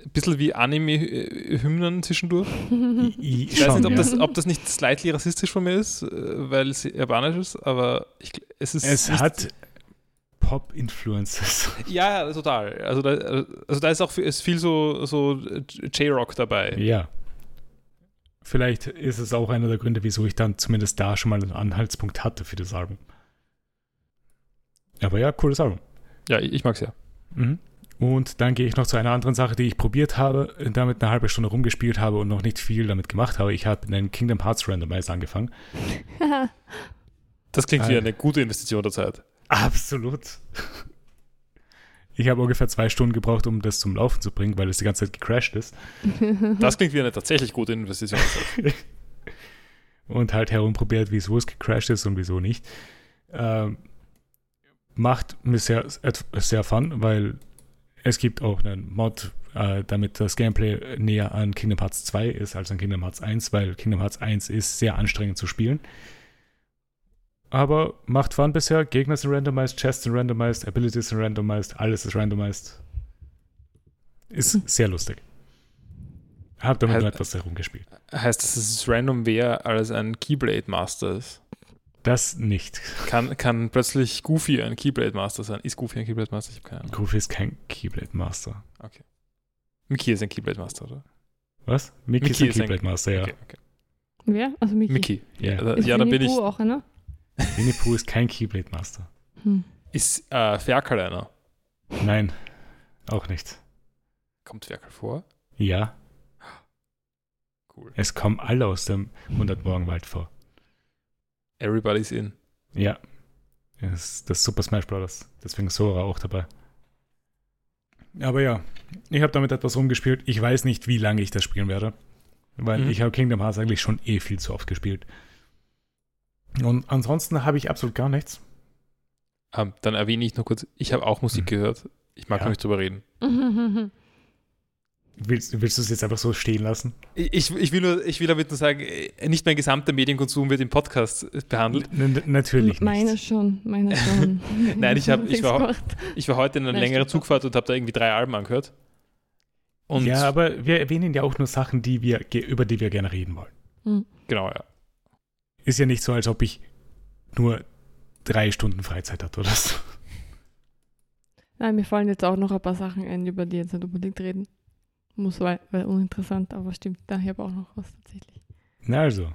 ein bisschen wie Anime-Hymnen zwischendurch. Ich, Ich weiß nicht, ob, ja. das, ob das nicht slightly rassistisch von mir ist, äh, weil es japanisch ist, aber ich, es ist. es hat Pop-Influences. Ja, ja, total. Also da, also da ist auch viel, ist viel so, so J-Rock dabei. Ja. Vielleicht ist es auch einer der Gründe, wieso ich dann zumindest da schon mal einen Anhaltspunkt hatte für das Album. Aber ja, cooles Album. Ja, ich, mag's ja. Mhm. Und dann gehe ich noch zu einer anderen Sache, die ich probiert habe, damit eine halbe Stunde rumgespielt habe und noch nicht viel damit gemacht habe. Ich habe einen Kingdom Hearts Randomizer angefangen. Das klingt wie Äh. eine gute Investition der Zeit. Absolut. Ich habe ungefähr zwei Stunden gebraucht, um das zum Laufen zu bringen, weil es die ganze Zeit gecrashed ist. Das klingt wie eine tatsächlich gute Investition. und halt herumprobiert, wieso es gecrashed ist und wieso nicht. Ähm, macht mir sehr, sehr fun, weil es gibt auch einen Mod, äh, damit das Gameplay näher an Kingdom Hearts 2 ist als an Kingdom Hearts 1, weil Kingdom Hearts 1 ist sehr anstrengend zu spielen. Aber macht Fun bisher. Gegner sind randomized, Chests sind randomized, Abilities sind randomized, alles ist randomized. Ist hm. sehr lustig. Hab damit heißt, etwas herumgespielt. Heißt das, es ist random, wer als ein Keyblade Master ist? Das nicht. Kann, kann plötzlich Goofy ein Keyblade Master sein? Ist Goofy ein Keyblade Master? Ich habe keine Ahnung. Goofy ist kein Keyblade Master. Okay. Mickey ist ein Keyblade Master, oder? Was? Mickey, Mickey ist ein Keyblade Master, ja. Okay, okay. Wer? Also Mickey. Mickey. Ja, also, ja da bin ich. auch einer? Winnie Pooh ist kein Keyblade Master. Hm. Ist äh, Ferkel einer? Nein, auch nicht. Kommt Ferkel vor? Ja. Cool. Es kommen alle aus dem 100 Morgenwald vor. Everybody's in. Ja. Das ist das Super Smash Bros. Deswegen Sora auch dabei. Aber ja, ich habe damit etwas rumgespielt. Ich weiß nicht, wie lange ich das spielen werde. Weil mhm. ich habe Kingdom Hearts eigentlich schon eh viel zu oft gespielt. Und ansonsten habe ich absolut gar nichts. Um, ähm, dann erwähne ich noch kurz, ich habe auch Musik mhm. gehört. Ich mag ja. noch nicht drüber reden. Willst, willst du es jetzt einfach so stehen lassen? Ich, ich, will nur, ich will damit nur sagen, äh, nicht mein gesamter Medienkonsum wird im Podcast behandelt. N natürlich nicht. Meine schon, meine schon. Nein, ich, hab, ich, war, ich war heute in einer längeren Zugfahrt und habe da irgendwie drei Alben angehört. Und ja, aber wir erwähnen ja auch nur Sachen, die wir, über die wir gerne reden wollen. Mhm. Genau, ja. Ist ja nicht so, als ob ich nur drei Stunden Freizeit hatte oder so. Nein, mir fallen jetzt auch noch ein paar Sachen ein, über die jetzt nicht unbedingt reden muss, weil, weil uninteressant, aber stimmt, da habe auch noch was tatsächlich. Na also,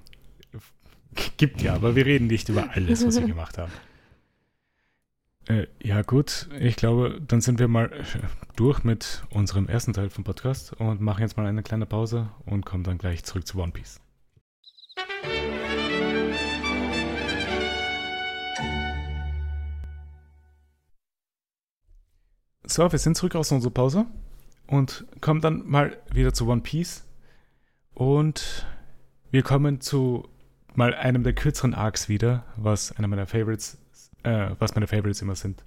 gibt ja, aber wir reden nicht über alles, was wir gemacht haben. Äh, ja gut, ich glaube, dann sind wir mal durch mit unserem ersten Teil vom Podcast und machen jetzt mal eine kleine Pause und kommen dann gleich zurück zu One Piece. So, wir sind zurück aus unserer Pause und kommen dann mal wieder zu One Piece. Und wir kommen zu mal einem der kürzeren Arcs wieder, was einer meiner Favorites, äh, was meine Favorites immer sind.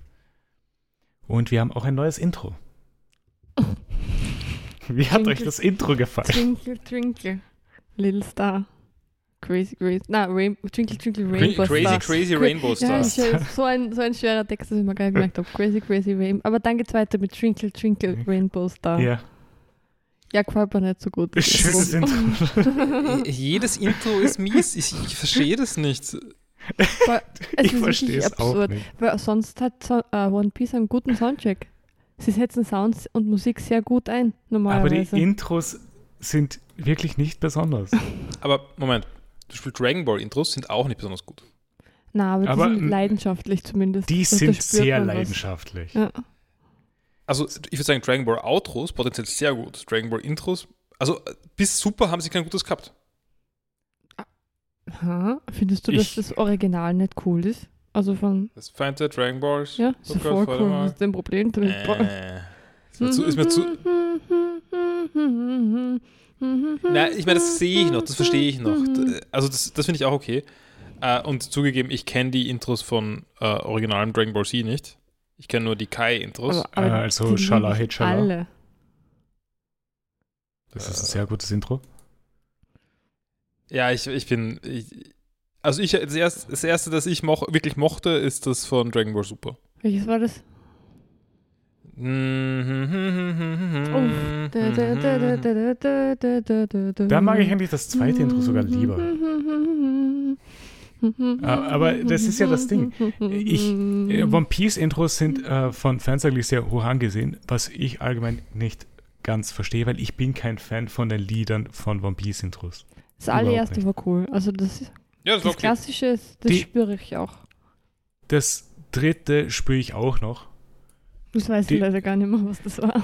Und wir haben auch ein neues Intro. Wie hat twinkle, euch das Intro gefallen? Twinkle, twinkle, little star. Crazy, crazy. Na, Rain, Twinkle, Twinkle, Rainbow Crazy, Stars. crazy Rainbow Stars. Ja, so, ein, so ein schwerer Text, dass ich mir gar nicht gemerkt habe. Crazy, crazy Rainbow. Aber dann geht's weiter mit Twinkle, Twinkle, Rainbow Star. Ja. Ja, gefällt mir nicht so gut. Schönes Intro. Jedes Intro ist mies. Ich, ich verstehe das nicht. ich verstehe es auch nicht. Weil sonst hat uh, One Piece einen guten Soundtrack. Sie setzen Sounds und Musik sehr gut ein, normalerweise. Aber die Intros sind wirklich nicht besonders. Aber Moment, zum Beispiel Dragon Ball Intros sind auch nicht besonders gut. Na, aber, aber die sind leidenschaftlich zumindest. Die sind sehr leidenschaftlich. Ja. Also ich würde sagen, Dragon Ball Outros potenziell sehr gut. Dragon Ball Intros, also bis super haben sie kein gutes gehabt. Aha. Findest du, ich, dass das Original nicht cool ist? Also von. Das Feind der Dragon Balls? Ja, so voll cool. Das ist ein Problem drin. Äh, ist mir zu. Ist mir zu Na, ich meine, das sehe ich noch, das verstehe ich noch. Also das, das finde ich auch okay. Uh, und zugegeben, ich kenne die Intros von uh, originalen Dragon Ball Z nicht. Ich kenne nur die Kai-Intros. Äh, also Shala Hitchala. Alle. Das ist ein sehr gutes Intro. Ja, ich, ich bin. Ich, also ich das erste, das erste, das ich moch, wirklich mochte, ist das von Dragon Ball Super. Welches war das? Da mag ich eigentlich das zweite Intro sogar lieber. Aber das ist ja das Ding. Ich, One Piece Intros sind äh, von Fans eigentlich sehr hoch angesehen, was ich allgemein nicht ganz verstehe, weil ich bin kein Fan von den Liedern von One Piece Intros. Das allererste war cool. Also das, ja, das, das Klassische, das spüre ich auch. Das dritte spüre ich auch noch. Das weiß ich leider gar nicht mehr, was das war.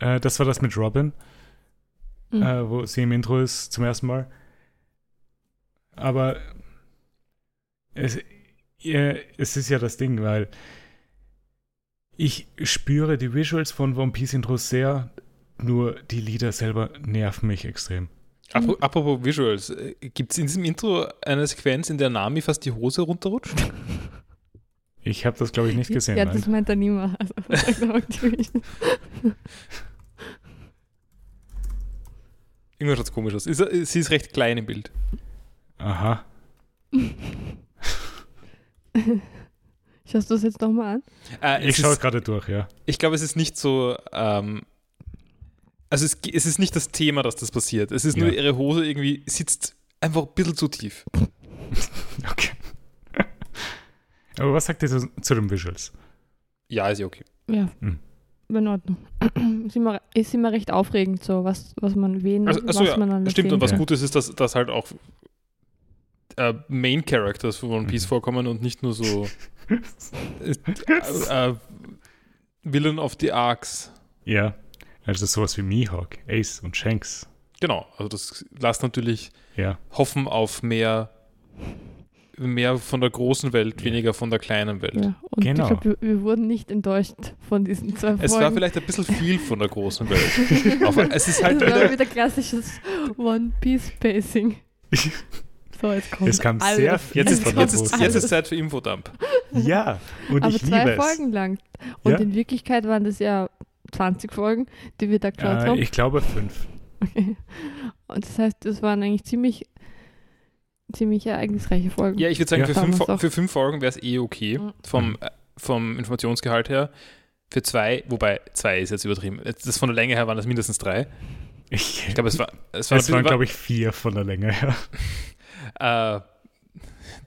Äh, das war das mit Robin, mhm. äh, wo sie im Intro ist zum ersten Mal. Aber es, äh, es ist ja das Ding, weil Ich spüre die Visuals von One Piece Intros sehr, nur die Lieder selber nerven mich extrem. Apro- Apropos Visuals, gibt es in diesem Intro eine Sequenz, in der Nami fast die Hose runterrutscht? Ich habe das, glaube ich, nicht gesehen. ja, nein. das meint er niemand. Also. Irgendwas schaut komisch aus. Ist, sie ist recht klein im Bild. Aha. Schaust du das jetzt nochmal an? Äh, Ich es schaue gerade durch, ja. ich glaube, es ist nicht so. Ähm, also, es, es ist nicht das Thema, dass das passiert. Es ist nur, Ja. ihre Hose irgendwie sitzt einfach ein bisschen zu tief. Okay. Aber was sagt ihr zu, zu den Visuals? Ja, ist ja okay. Ja, Hm. in Ordnung. ist, immer, ist immer recht aufregend, so was, was man wen, Also, was achso, ja, man alles stimmt. Und was kann. gut ist, ist, dass, dass halt auch äh, Main Characters von One Piece Mhm. vorkommen und nicht nur so äh, äh, Villain of the Arcs. Ja, also sowas wie Mihawk, Ace und Shanks. Genau, also das lässt natürlich Ja, hoffen auf mehr, mehr von der großen Welt, Ja. weniger von der kleinen Welt. Ja, und Genau. ich glaube, wir, wir wurden nicht enttäuscht von diesen zwei Folgen. Es war vielleicht ein bisschen viel von der großen Welt. Aber es ist halt es war wieder, wieder klassisches One Piece Pacing. So, jetzt kommt Es kam alles. sehr viel jetzt jetzt, ist, jetzt ist. Zeit für Infodump. Ja, und Aber ich zwei liebe es. Folgen lang. Und Ja. in Wirklichkeit waren das ja 20 Folgen, die wir da geschaut Äh, haben. ich glaube fünf. Okay. Und das heißt, das waren eigentlich ziemlich, ziemlich ereignisreiche Folgen. Ja, ich würde sagen, Ja. für, fünf, für fünf Folgen wäre es eh okay, Mhm. vom, äh, vom Informationsgehalt her. Für zwei, wobei zwei ist jetzt übertrieben. Das von der Länge her waren das mindestens drei. Ich, Ich glaube, es war, es war, es waren, war glaube ich, vier von der Länge her. äh,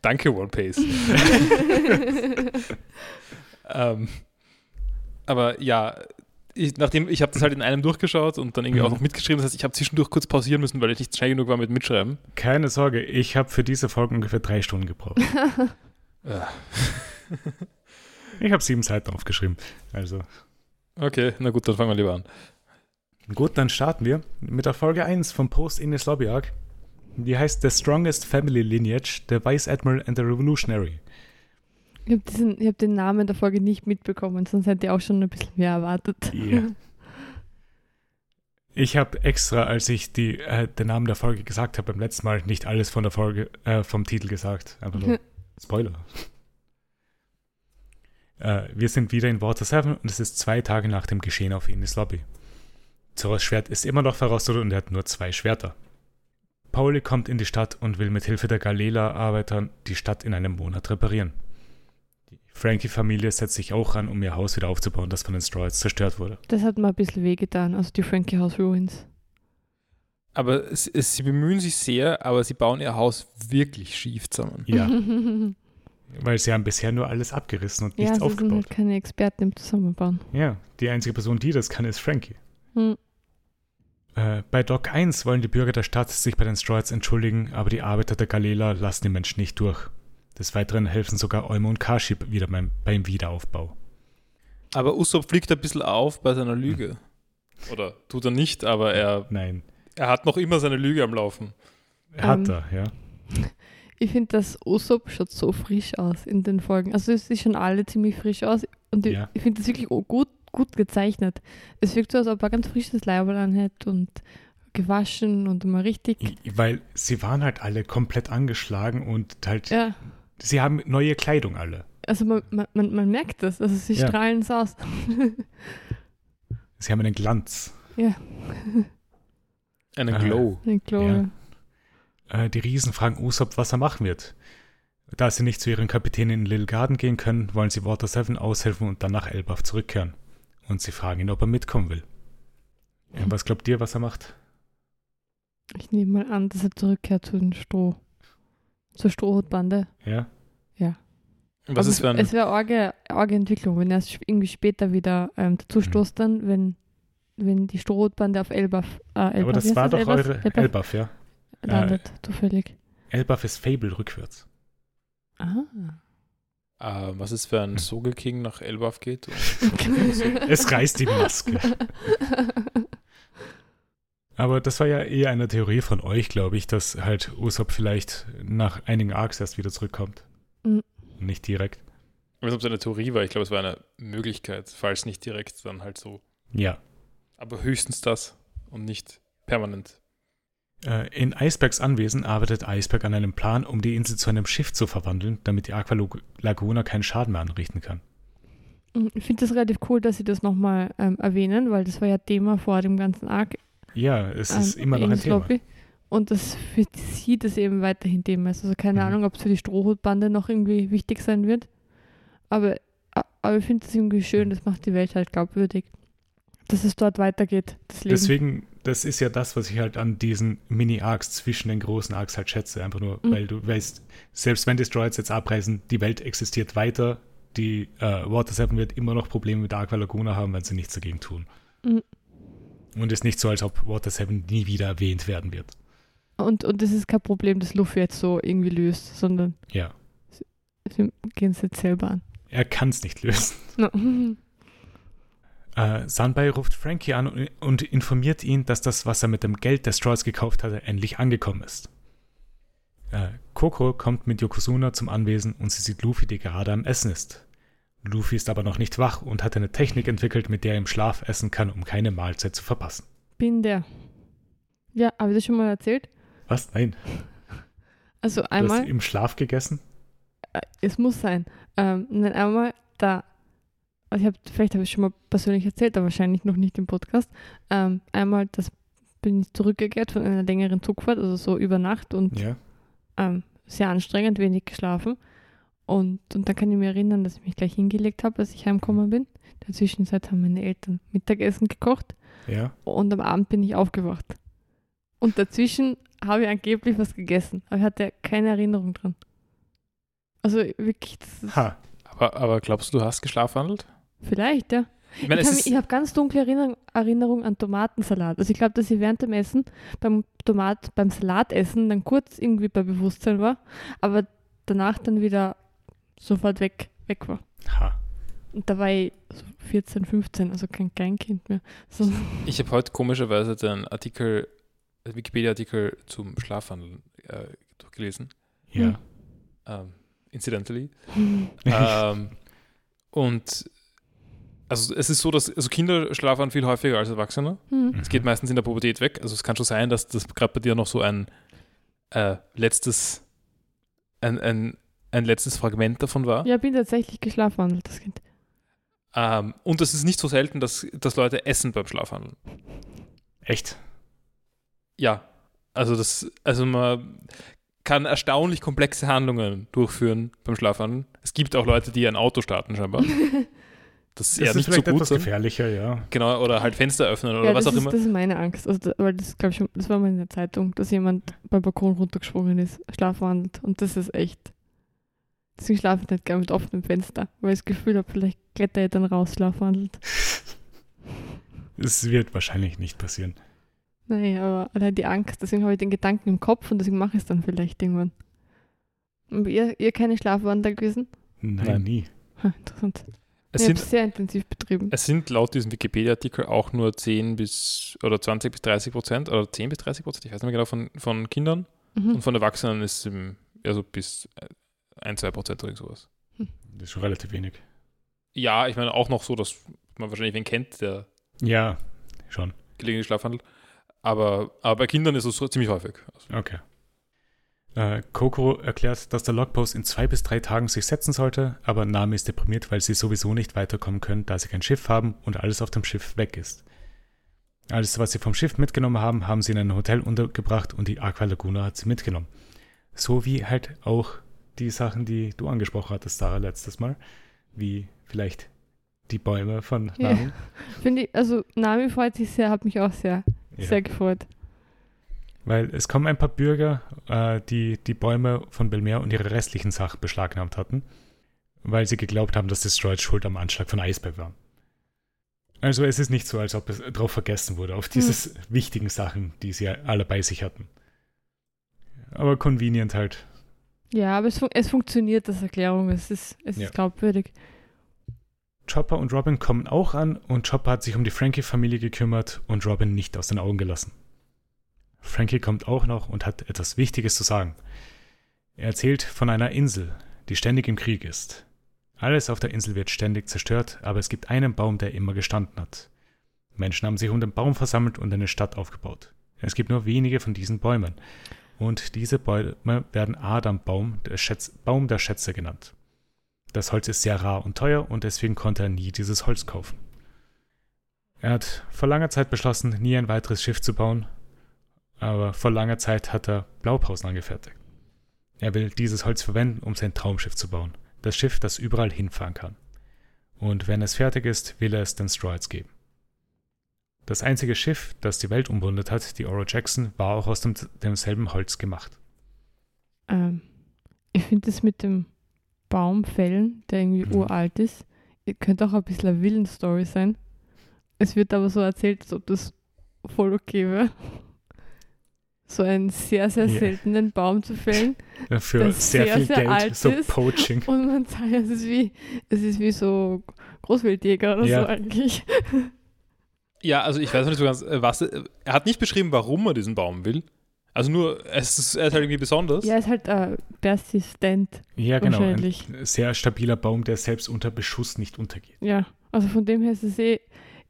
danke, One Pace. ähm, aber ja, ich, nachdem ich habe das halt in einem durchgeschaut und dann irgendwie Mhm. auch noch mitgeschrieben. Das heißt, ich habe zwischendurch kurz pausieren müssen, weil ich nicht schnell genug war mit Mitschreiben. Keine Sorge, ich habe für diese Folge ungefähr drei Stunden gebraucht. Äh, Ich habe sieben Seiten aufgeschrieben. Also okay, na gut, dann fangen wir lieber an. gut, dann starten wir mit der Folge 1 vom Post-Innes Lobby Arc. Die heißt The Strongest Family Lineage, The Vice Admiral and the Revolutionary. Ich habe hab den Namen der Folge nicht mitbekommen, sonst hätte ich auch schon ein bisschen mehr erwartet. Ja. Ich habe extra, als ich die, äh, den Namen der Folge gesagt habe, beim letzten Mal nicht alles von der Folge, äh, vom Titel gesagt. Einfach nur Spoiler. Äh, wir sind wieder in Water 7 und es ist zwei Tage nach dem Geschehen auf Ines Lobby. Zoros Schwert ist immer noch verrostet und er hat nur zwei Schwerter. Pauli kommt in die Stadt und will mit Hilfe der Galela-Arbeitern die Stadt in einem Monat reparieren. Die Frankie-Familie setzt sich auch ran, um ihr Haus wieder aufzubauen, das von den Stroids zerstört wurde. Das hat mir ein bisschen wehgetan, also die Frankie House Ruins. Aber es, es, sie bemühen sich sehr, aber sie bauen ihr Haus wirklich schief zusammen. Ja, weil sie haben bisher nur alles abgerissen und ja, nichts sie sind aufgebaut. halt keine Experten im Zusammenbauen. Ja, die einzige Person, die das kann, ist Frankie. Hm. Äh, bei Doc 1 wollen die Bürger der Stadt sich bei den Stroids entschuldigen, aber die Arbeiter der Galela lassen die Menschen nicht durch. Des Weiteren helfen sogar Olmo und Kashib wieder beim, beim Wiederaufbau. Aber Usopp fliegt ein bisschen auf bei seiner Lüge. Oder tut er nicht, aber er, Nein, er hat noch immer seine Lüge am Laufen. hat Ähm, er, ja. Ich finde, das Usopp schaut so frisch aus in den Folgen. Also es sieht schon alle ziemlich frisch aus und ich, Ja. ich finde das wirklich gut, gut gezeichnet. Es wirkt so, als ob er ganz frisches Leiberl anhätte und gewaschen und immer richtig. Weil sie waren halt alle komplett angeschlagen und halt, Ja, sie haben neue Kleidung alle. also man, man, man, merkt das, also sie Ja. strahlen so aus. Sie haben einen Glanz. Einen Ah. Glow. ich glaube. Äh, die Riesen fragen Usopp, was er machen wird. Da sie nicht zu ihren Kapitänen in Little Garden gehen können, wollen sie Water 7 aushelfen und dann nach Elbaf zurückkehren. Und sie fragen ihn, ob er mitkommen will. Ja, was glaubt ihr, was er macht? Ich nehme mal an, dass er zurückkehrt zu den Stroh. Zur Strohhutbande. Ja? Was Aber ist für ein. Es wäre arge, arge Entwicklung, wenn er irgendwie später wieder ähm, dazu stoßt, dann, wenn, wenn die Strohhutbande auf Elbaf, äh, Elbaf Aber das war doch Elbaf? eure Elbaf Elbaf, ja? landet, zufällig. Elbaf ist Fable rückwärts. Ah. äh, was ist, wenn Soge King nach Elbaf geht? Es reißt die Maske. Aber das war ja eher eine Theorie von euch, glaube ich, dass halt Usopp vielleicht nach einigen Arcs erst wieder zurückkommt. Mhm. Nicht direkt. Ich weiß nicht, ob es eine Theorie war, ich glaube, es war eine Möglichkeit, falls nicht direkt, dann halt so. Ja. Aber höchstens das und nicht permanent. Äh, In Icebergs Anwesen arbeitet Iceberg an einem Plan, um die Insel zu einem Schiff zu verwandeln, damit die Aqua Laguna keinen Schaden mehr anrichten kann. Und Ich finde das relativ cool, dass sie das nochmal ähm, erwähnen, weil das war ja Thema vor dem ganzen Arc. Ja, es ist ähm, immer noch ein Thema. Lobby. Und das für sie das eben weiterhin Thema ist. Also keine Mhm. Ahnung, ob es für die Strohhutbande noch irgendwie wichtig sein wird. Aber, aber ich finde es irgendwie schön, das macht die Welt halt glaubwürdig. Dass es dort weitergeht. Deswegen, das ist ja das, was ich halt an diesen Mini-Arcs zwischen den großen Arcs halt schätze. Einfach nur, Mhm. weil du weißt, selbst wenn Destroyers jetzt abreißen, die Welt existiert weiter. Die äh, Water 7 wird immer noch Probleme mit Aqua Laguna haben, wenn sie nichts dagegen tun. Mhm. Und ist nicht so, als ob Water 7 nie wieder erwähnt werden wird. Und, und das ist kein Problem, das Luffy jetzt so irgendwie löst, sondern Ja. sie gehen es jetzt selber an. Er kann es nicht lösen. No. Äh, Sanbai ruft Frankie an und, und informiert ihn, dass das, was er mit dem Geld des Trolls gekauft hatte, endlich angekommen ist. Äh, Koko kommt mit Yokozuna zum Anwesen und sie sieht Luffy, der gerade am Essen ist. Luffy ist aber noch nicht wach und hat eine Technik entwickelt, mit der er im Schlaf essen kann, um keine Mahlzeit zu verpassen. Bin der. Ja, habe ich das schon mal erzählt? Was? Nein. Also Du hast einmal, im Schlaf gegessen? äh, es muss sein. Ähm, nein, einmal da, also ich habe, vielleicht habe ich schon mal persönlich erzählt, aber wahrscheinlich noch nicht im Podcast. Ähm, einmal, das bin ich zurückgekehrt von einer längeren Zugfahrt, also so über Nacht und Ja. ähm, sehr anstrengend, wenig geschlafen. Und, und dann kann ich mir erinnern, dass ich mich gleich hingelegt habe, als ich heimgekommen bin. In der Zwischenzeit haben meine Eltern Mittagessen gekocht Ja. und am Abend bin ich aufgewacht. Und dazwischen habe ich angeblich was gegessen, aber ich hatte keine Erinnerung dran. Also wirklich, das ist Ha. Aber, aber glaubst du, du hast geschlafwandelt? vielleicht, ja. Ich meine, ich mich- habe ganz dunkle Erinnerung, Erinnerung an Tomatensalat. Also ich glaube, dass ich während dem Essen beim Tomat, beim Salatessen dann kurz irgendwie bei Bewusstsein war, aber danach dann wieder sofort weg, weg war. Ha. Und da war ich so 14, 15, also kein Kleinkind mehr. So, ich habe heute komischerweise den Artikel, den Wikipedia-Artikel zum Schlafwandeln äh, durchgelesen. Ja. Hm. Ähm, incidentally. ähm, und also es ist so, dass also Kinder schlafen viel häufiger als Erwachsene. hm. Es geht meistens in der Pubertät weg. Also es kann schon sein, dass das gerade bei dir noch so ein äh, letztes, ein, ein, ein letztes Fragment davon war. Ja, bin tatsächlich geschlafwandelt, das Kind. Ähm, und es ist nicht so selten, dass, dass Leute essen beim Schlafwandeln. Echt? Ja, also das, also man kann erstaunlich komplexe Handlungen durchführen beim Schlafwandeln. Es gibt auch Leute, die ein Auto starten scheinbar. Das ist Das eher ist nicht so vielleicht gut. etwas sein. gefährlicher, ja. Genau, oder halt Fenster öffnen oder ja, was auch ist, immer. Das ist meine Angst. Also, da, weil das, glaube ich, schon, das war mal in der Zeitung, dass jemand beim Balkon runtergesprungen ist, schlafwandelt. Und das ist echt. Deswegen schlafe ich nicht gerne mit offenem Fenster, weil ich das Gefühl habe, vielleicht kletter ich dann raus, schlafwandelt. Es wird wahrscheinlich nicht passieren. Nein, aber allein die Angst, deswegen habe ich den Gedanken im Kopf und deswegen mache ich es dann vielleicht irgendwann. Aber ihr, ihr keine Schlafwandler gewesen? Nein, Nein. nie. Ha, interessant. Es ich habe sind, es sehr intensiv betrieben. es sind laut diesem Wikipedia-Artikel auch nur 10 bis oder 20 bis 30 Prozent oder 10 bis 30 Prozent, ich weiß nicht mehr genau, von, von Kindern Mhm. und von Erwachsenen ist es also bis 1, 2 Prozent oder sowas. Das ist schon relativ wenig. Ja, ich meine auch noch so, dass man wahrscheinlich wen kennt, der Ja, schon. gelegentlich schlafwandelt. Aber, aber bei Kindern ist es so ziemlich häufig. Also, Okay. Äh, Coco erklärt, dass der Logpost in zwei bis drei Tagen sich setzen sollte, aber Nami ist deprimiert, weil sie sowieso nicht weiterkommen können, da sie kein Schiff haben und alles auf dem Schiff weg ist. Alles, was sie vom Schiff mitgenommen haben, haben sie in ein Hotel untergebracht und die Aqua Laguna hat sie mitgenommen. So wie halt auch die Sachen, die du angesprochen hattest, Sarah, letztes Mal, wie vielleicht die Bäume von Ja. Nami. Finde ich, also Nami freut sich sehr, hat mich auch sehr, Ja. sehr gefreut. Weil es kommen ein paar Bürger, äh, die die Bäume von Belmer und ihre restlichen Sachen beschlagnahmt hatten, weil sie geglaubt haben, dass Destroyed schuld am Anschlag von Eisberg war. Also es ist nicht so, als ob es drauf vergessen wurde, auf diese wichtigen Sachen, die sie alle bei sich hatten. Aber convenient halt. Ja, aber es, fun es funktioniert, das Erklärung. Es ist, es Ja. ist glaubwürdig. Chopper und Robin kommen auch an und Chopper hat sich um die Frankie-Familie gekümmert und Robin nicht aus den Augen gelassen. Frankie kommt auch noch und hat etwas Wichtiges zu sagen. Er erzählt von einer Insel, die ständig im Krieg ist. Alles auf der Insel wird ständig zerstört, aber es gibt einen Baum, der immer gestanden hat. Menschen haben sich um den Baum versammelt und eine Stadt aufgebaut. Es gibt nur wenige von diesen Bäumen. Und diese Bäume werden Adambaum, der Schätz, Baum der Schätze genannt. Das Holz ist sehr rar und teuer und deswegen konnte er nie dieses Holz kaufen. Er hat vor langer Zeit beschlossen, nie ein weiteres Schiff zu bauen, aber vor langer Zeit hat er Blaupausen angefertigt. Er will dieses Holz verwenden, um sein Traumschiff zu bauen. Das Schiff, das überall hinfahren kann. Und wenn es fertig ist, will er es den Stroids geben. Das einzige Schiff, das die Welt umwundet hat, die Oro Jackson, war auch aus dem, demselben Holz gemacht. Ähm, ich finde das mit dem Baumfällen, der irgendwie Mhm. uralt ist, könnte auch ein bisschen eine Villenstory sein. Es wird aber so erzählt, als ob das voll okay wäre. So einen sehr, sehr Ja. seltenen Baum zu fällen. Für sehr, sehr, viel sehr Geld, alt so. Poaching. Und man sagt, es ist wie, es ist wie so Großwildjäger oder Ja. so eigentlich. Ja, also ich weiß noch nicht so ganz, äh, was. äh, Er hat nicht beschrieben, warum er diesen Baum will. Also nur, es ist, er ist halt irgendwie besonders. Ja, ist halt äh, persistent Ja, genau. Ein wahrscheinlich. sehr stabiler Baum, der selbst unter Beschuss nicht untergeht. Ja, also von dem her ist es eh,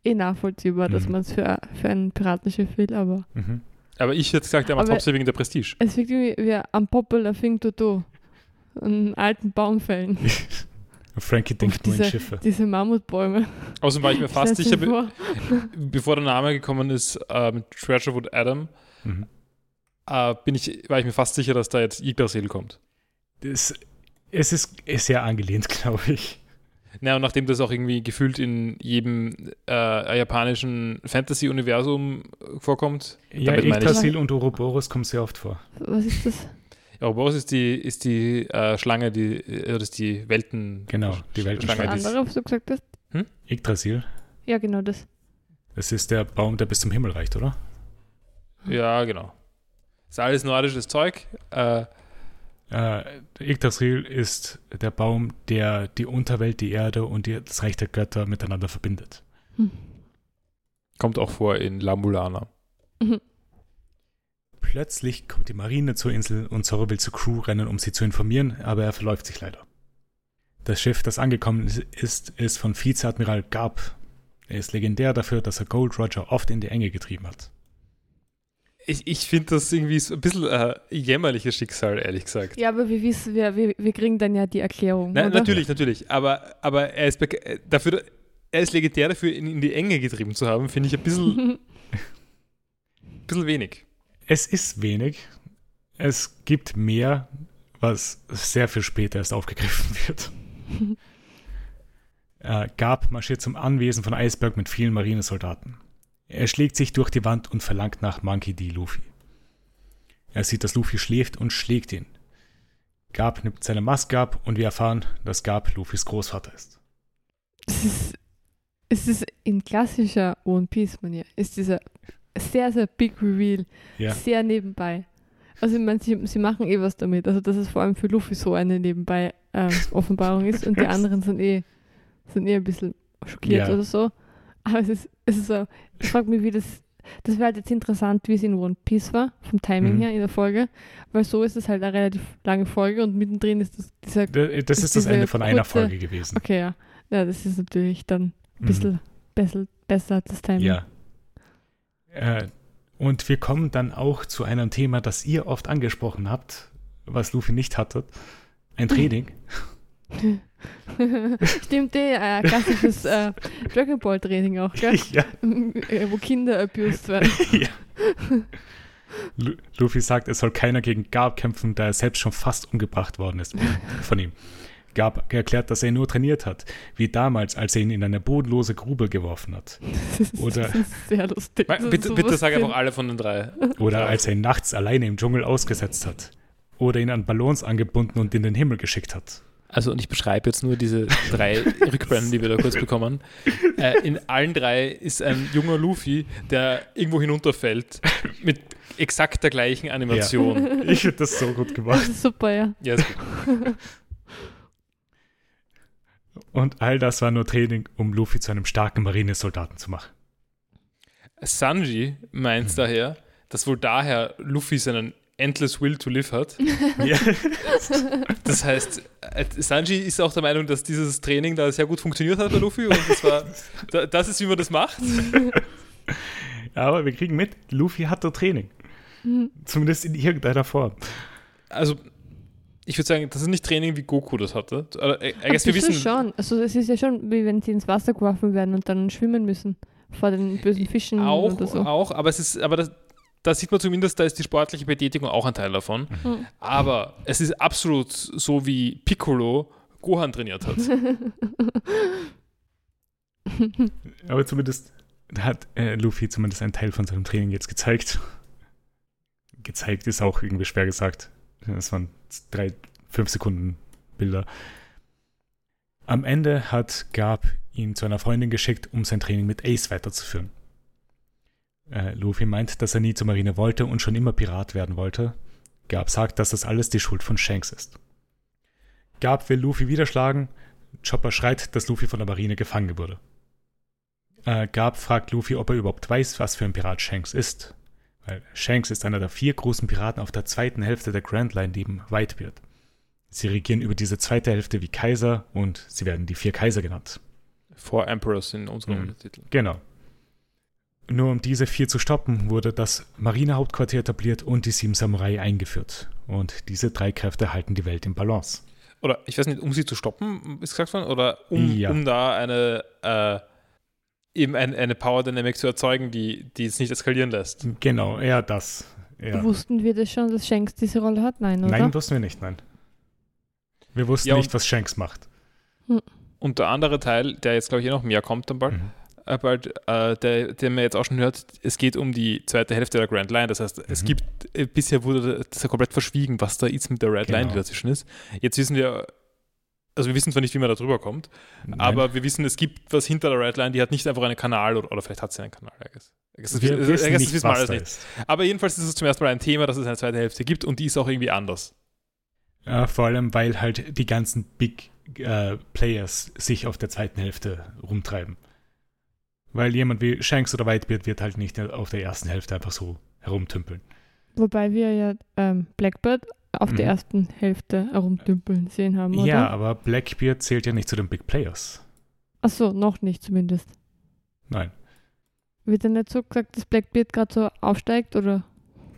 eh nachvollziehbar, dass Mhm. man es für, für ein Piratenschiff will, aber Mhm. Aber ich hätte gesagt, er macht Aber- hauptsächlich wegen der Prestige. es wirkt irgendwie wie ein popular thing to do. Einen alten Baum fällen. Frankie denkt nur in diese- Schiffe. Diese Mammutbäume. Außerdem war ich mir fast sicher, be vor. bevor der Name gekommen ist, ähm, Treasurewood Adam, Mhm. äh, bin ich, war ich mir fast sicher, dass da jetzt Yggdrasil kommt. Das, es ist sehr angelehnt, glaube ich. Naja, und nachdem das auch irgendwie gefühlt in jedem äh, japanischen Fantasy-Universum vorkommt, Ja, Damit meine ich- Yggdrasil und Ouroboros kommen sehr oft vor. Was ist das? Ouroboros ist die, ist die äh, Schlange, die, äh, das ist die Welten... Genau, die Weltenschlange. Schlange, die- andere, was du gesagt hast? Yggdrasil, Ja, genau das. das ist der Baum, der bis zum Himmel reicht, oder? Ja, genau. ist alles nordisches Zeug. Äh, Äh, Yggdrasil ist der Baum, der die Unterwelt, die Erde und die, das Reich der Götter miteinander verbindet. Hm. kommt auch vor in La Mulana. Mhm. Plötzlich kommt die Marine zur Insel und Zorro will zur Crew rennen, um sie zu informieren, aber er verläuft sich leider. Das Schiff, das angekommen ist, ist von Vizeadmiral Garb. Er ist legendär dafür, dass er Gold Roger oft in die Enge getrieben hat. Ich, ich finde das irgendwie so ein bisschen äh, jämmerliches Schicksal, ehrlich gesagt. Ja, aber wir wissen, wir, wir, wir kriegen dann ja die Erklärung. Nein, oder? natürlich, natürlich. Aber, aber er, ist äh, dafür, er ist legendär dafür, ihn in die Enge getrieben zu haben, finde ich ein bisschen, bisschen wenig. Es ist wenig. Es gibt mehr, was sehr viel später erst aufgegriffen wird. Äh, Garb marschiert zum Anwesen von Iceberg mit vielen Marinesoldaten. Er schlägt sich durch die Wand und verlangt nach Monkey D. Luffy. Er sieht, dass Luffy schläft und schlägt ihn. Garb nimmt seine Maske ab und wir erfahren, dass Garb Luffys Großvater ist. es ist, es ist in klassischer One Piece-Manier, ist dieser sehr, sehr big Reveal, Ja, sehr nebenbei. Also ich meine, sie, sie machen eh was damit. Also dass es vor allem für Luffy so eine nebenbei ähm, Offenbarung ist und die anderen sind eh, sind eh ein bisschen schockiert Ja. oder so. Aber es ist, es ist so, ich frage mich, wie das, das wäre halt jetzt interessant, wie es in One Piece war, vom Timing Mhm. her in der Folge, weil so ist es halt eine relativ lange Folge und mittendrin ist das, dieser, D- das ist das Ende von einer kurze- Folge gewesen. okay, ja, ja, das ist natürlich dann ein Mhm. bisschen besser, besser das Timing. Ja. Äh, und wir kommen dann auch zu einem Thema, das ihr oft angesprochen habt, was Luffy nicht hatte. Ein Training. Stimmt, äh, klassisches äh, Dragon Ball Training auch, gell? ja. Äh, Wo Kinder abused werden. ja. Lu- Luffy sagt, es soll keiner gegen Garb kämpfen, da er selbst schon fast umgebracht worden ist von ihm. Garb erklärt, dass er ihn nur trainiert hat, wie damals, als er ihn in eine bodenlose Grube geworfen hat. Das ist, Oder- das ist sehr lustig. Das ist Bitte, so bitte sag einfach alle von den drei. Oder als er ihn nachts alleine im Dschungel ausgesetzt hat. Oder ihn an Ballons angebunden und in den Himmel geschickt hat. Also, und ich beschreibe jetzt nur diese drei Rückblenden, die wir da kurz bekommen. Äh, in allen drei ist ein junger Luffy, der irgendwo hinunterfällt, mit exakt der gleichen Animation. Ich finde das so gut gemacht. Das ist super, ja. Ja, ist gut. Und all das war nur Training, um Luffy zu einem starken Marinesoldaten zu machen. Sanji meint daher, dass wohl daher Luffy seinen Endless Will to Live hat. Ja. Das heißt, äh, Sanji ist auch der Meinung, dass dieses Training da sehr gut funktioniert hat bei Luffy und das war, da- das ist, wie man das macht. Aber wir kriegen mit, Luffy hatte Training. Zumindest in irgendeiner Form. Also, ich würde sagen, das ist nicht Training, wie Goku das hatte. Aber, äh, I Ein guess wir wissen, schon. Also es ist ja schon, wie wenn sie ins Wasser geworfen werden und dann schwimmen müssen vor den bösen Fischen auch, oder so. auch, aber es ist, aber das, da sieht man zumindest, da ist die sportliche Betätigung auch ein Teil davon. Mhm. Aber es ist absolut so, wie Piccolo Gohan trainiert hat. Aber zumindest hat äh, Luffy zumindest einen Teil von seinem Training jetzt gezeigt. Gezeigt ist auch irgendwie schwer gesagt. Das waren drei, fünf Sekunden Bilder. Am Ende hat Gab ihn zu einer Freundin geschickt, um sein Training mit Ace weiterzuführen. Äh, Luffy meint, dass er nie zur Marine wollte und schon immer Pirat werden wollte. Gab sagt, dass das alles die Schuld von Shanks ist. Gab will Luffy wieder schlagen. Chopper schreit, dass Luffy von der Marine gefangen wurde. Äh, Gab fragt Luffy, ob er überhaupt weiß, was für ein Pirat Shanks ist. Weil Shanks ist einer der vier großen Piraten auf der zweiten Hälfte der Grand Line neben Whitebeard. Sie regieren über diese zweite Hälfte wie Kaiser und sie werden die vier Kaiser genannt. Four Emperors in unserem Mhm. Untertitel. Genau. Nur um diese vier zu stoppen, wurde das Marinehauptquartier etabliert und die sieben Samurai eingeführt. Und diese drei Kräfte halten die Welt in Balance. Oder ich weiß nicht, um sie zu stoppen, ist gesagt worden, oder um, Ja. um da eine äh, eben ein, eine Power Dynamic zu erzeugen, die, die es nicht eskalieren lässt. Genau, eher das. Ja. Wussten wir das schon, dass Shanks diese Rolle hat? Nein, oder? Nein, wussten wir nicht, nein. Wir wussten Ja, nicht, was Shanks macht. Und der andere Teil, der jetzt glaube ich eh noch mehr kommt dann bald, Mhm. äh, bald äh, der, der man jetzt auch schon hört, es geht um die zweite Hälfte der Grand Line. Das heißt, es Mhm. gibt, äh, bisher wurde das ja komplett verschwiegen, was da jetzt mit der Red Line, Genau. die dazwischen ist. Jetzt wissen wir, also wir wissen zwar nicht, wie man da drüber kommt, Nein. aber wir wissen, es gibt was hinter der Red Line, die hat nicht einfach einen Kanal oder, oder vielleicht hat sie einen Kanal. I guess. I I nicht, wissen wir was alles da nicht. ist. Aber jedenfalls ist es zum ersten Mal ein Thema, dass es eine zweite Hälfte gibt und die ist auch irgendwie anders. Äh, vor allem, weil halt die ganzen Big äh, Players sich auf der zweiten Hälfte rumtreiben. Weil jemand wie Shanks oder Whitebeard wird halt nicht auf der ersten Hälfte einfach so herumtümpeln. Wobei wir ja ähm, Blackbird auf der Mhm. ersten Hälfte herumdümpeln sehen haben, oder? Ja, aber Blackbeard zählt ja nicht zu den Big Players. Achso, noch nicht zumindest. Nein. Wird denn nicht so gesagt, dass Blackbeard gerade so aufsteigt, oder?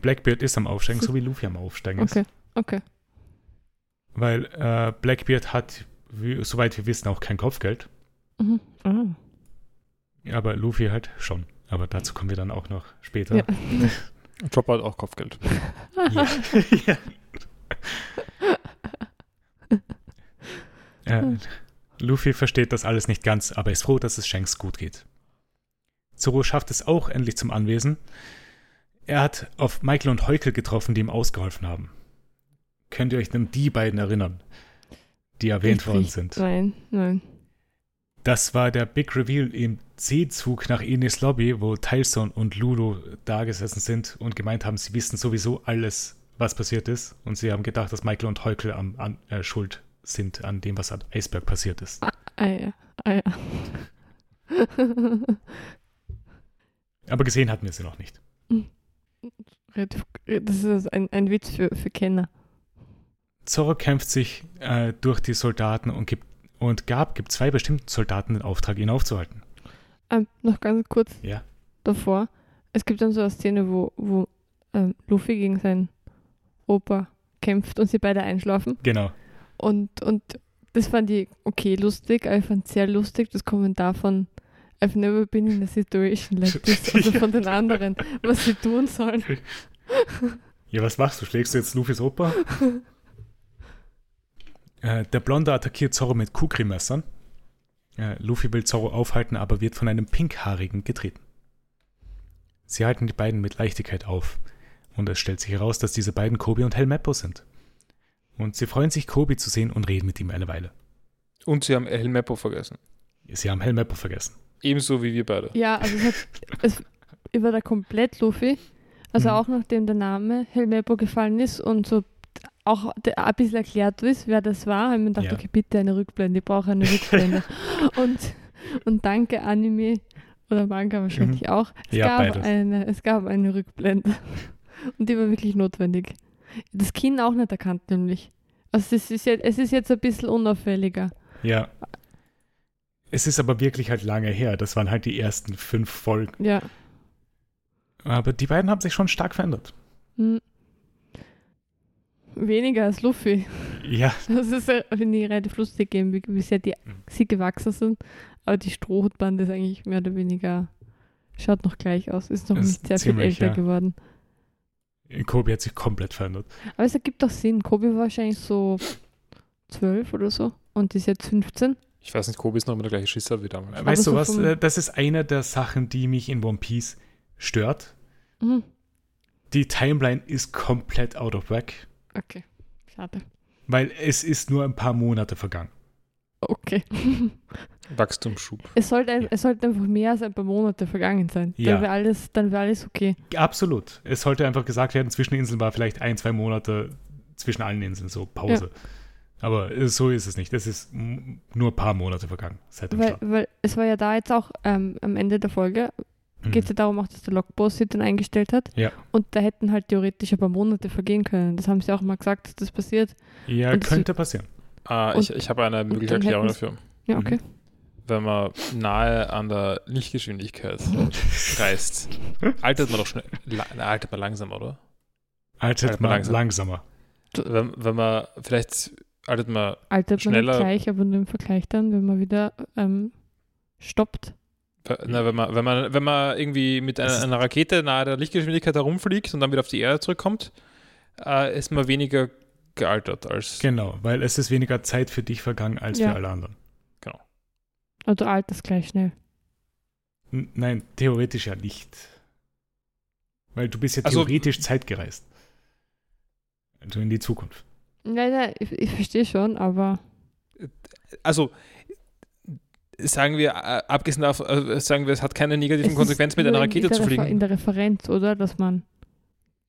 Blackbeard ist am Aufsteigen, so wie Luffy am Aufsteigen ist. Okay, okay. Weil äh, Blackbeard hat, wie, soweit wir wissen, auch kein Kopfgeld. Mhm. Ah. Aber Luffy halt schon. Aber dazu kommen wir dann auch noch später. Ja. Chopper hat auch Kopfgeld. Ja. ja. Äh, Luffy versteht das alles nicht ganz, aber ist froh, dass es Shanks gut geht. Zoro schafft es auch endlich zum Anwesen. Er hat auf Michael und Heukel getroffen, die ihm ausgeholfen haben. Könnt ihr euch an die beiden erinnern, die erwähnt worden sind? Nein, nein. Das war der Big Reveal im C-Zug nach Enis Lobby, wo Tilson und Lulu da gesessen sind und gemeint haben, sie wissen sowieso alles, was passiert ist. Und sie haben gedacht, dass Michael und Heukel am, an, äh, schuld sind an dem, was an Eisberg passiert ist. Ah ja, ah ja. Aber gesehen hatten wir sie noch nicht. Relativ- das ist ein, ein Witz für, für Kenner. Zorro kämpft sich äh, durch die Soldaten und gibt und Gab gibt zwei bestimmten Soldaten den Auftrag, ihn aufzuhalten. Ähm, noch ganz kurz Ja. davor. Es gibt dann so eine Szene, wo, wo ähm, Luffy gegen seinen Opa kämpft und sie beide einschlafen. Genau. Und, und das fand ich okay lustig, aber ich fand sehr lustig das Kommentar von I've never been in a situation like this, also von den anderen, was sie tun sollen. Ja, was machst du? Schlägst du jetzt Luffys Opa? äh, der Blonde attackiert Zorro mit Kukri-Messern. Äh, Luffy will Zorro aufhalten, aber wird von einem Pinkhaarigen getreten. Sie halten die beiden mit Leichtigkeit auf. Und es stellt sich heraus, dass diese beiden Kobi und Helmeppo sind. Und sie freuen sich, Kobi zu sehen und reden mit ihm eine Weile. Und sie haben El Meppo vergessen. Sie haben Helmeppo vergessen. Ebenso wie wir beide. Ja, also es, hat, es ich war da komplett Luffy. Also Mhm. auch nachdem der Name Helmeppo gefallen ist und so auch der- ein bisschen erklärt ist, wer das war, habe ich mir gedacht, Ja. okay, bitte eine Rückblende, ich brauche eine Rückblende. und, und danke Anime Oder Manga wahrscheinlich auch. Es, Mhm. Ja, gab beides. eine, es gab eine Rückblende. Und die war wirklich notwendig. Das Kind auch nicht erkannt, nämlich. Also es ist, jetzt, es ist jetzt ein bisschen unauffälliger. Ja. Es ist aber wirklich halt lange her. Das waren halt die ersten fünf Folgen. Ja. Aber die beiden haben sich schon stark verändert. Hm. Weniger als Luffy. Ja, Das ist finde ich, relativ lustig, wie, wie sehr die, Mhm. sie gewachsen sind. Aber die Strohhutbande ist eigentlich mehr oder weniger, schaut noch gleich aus, ist noch Ist nicht sehr viel ziemlich, älter ja. geworden. Kobe hat sich komplett verändert. Aber es ergibt auch Sinn. Kobe war wahrscheinlich so zwölf oder so und ist jetzt 15. Ich weiß nicht, Kobe ist noch immer der gleiche Schisser wie damals. Weißt so du was? vom- Äh, Das ist eine der Sachen, die mich in One Piece stört. Mhm. Die Timeline ist komplett out of whack, Okay, schade. weil es ist nur ein paar Monate vergangen. Okay. Wachstumsschub. Es sollte, ein- es sollte einfach mehr als ein paar Monate vergangen sein. Ja. Dann wäre alles, dann wäre alles okay. Absolut. Es sollte einfach gesagt werden, zwischen Inseln war vielleicht ein, zwei Monate zwischen allen Inseln so Pause. Aber äh, so ist es nicht. Es ist nur ein paar Monate vergangen seit dem Weil, Start. weil es war ja da jetzt auch ähm, am Ende der Folge, Mhm. geht es ja darum auch, dass der Logboss sie dann eingestellt hat. Ja. Und da hätten halt theoretisch ein paar Monate vergehen können. Das haben sie auch mal gesagt, dass das passiert. Ja, und könnte passieren. Ah, Und- ich, ich habe eine mögliche Erklärung dafür. Ja, Mhm. Wenn man nahe an der Lichtgeschwindigkeit reist, altert man doch schnell. Altert man langsam, oder? Altert Altert man langsam. langsamer. Wenn, wenn man, vielleicht altert man, Altert man Schneller- nicht gleich, aber nur im Vergleich dann, wenn man wieder ähm, stoppt. na, wenn man, wenn man, wenn man irgendwie mit einer, einer Rakete nahe der Lichtgeschwindigkeit herumfliegt und dann wieder auf die Erde zurückkommt, äh, ist man weniger gealtert als. Genau, weil es ist weniger Zeit für dich vergangen als Ja. für alle anderen. Also alterst gleich schnell. N nein, theoretisch ja nicht. Weil du bist ja Also- theoretisch zeitgereist. Also in die Zukunft. Nein, nein, ich, ich verstehe schon, aber Also, sagen wir, äh, abgesehen davon, äh, sagen wir, es hat keine negativen Konsequenzen, mit einer in- Rakete in zu fliegen. In der Referenz, oder? Dass man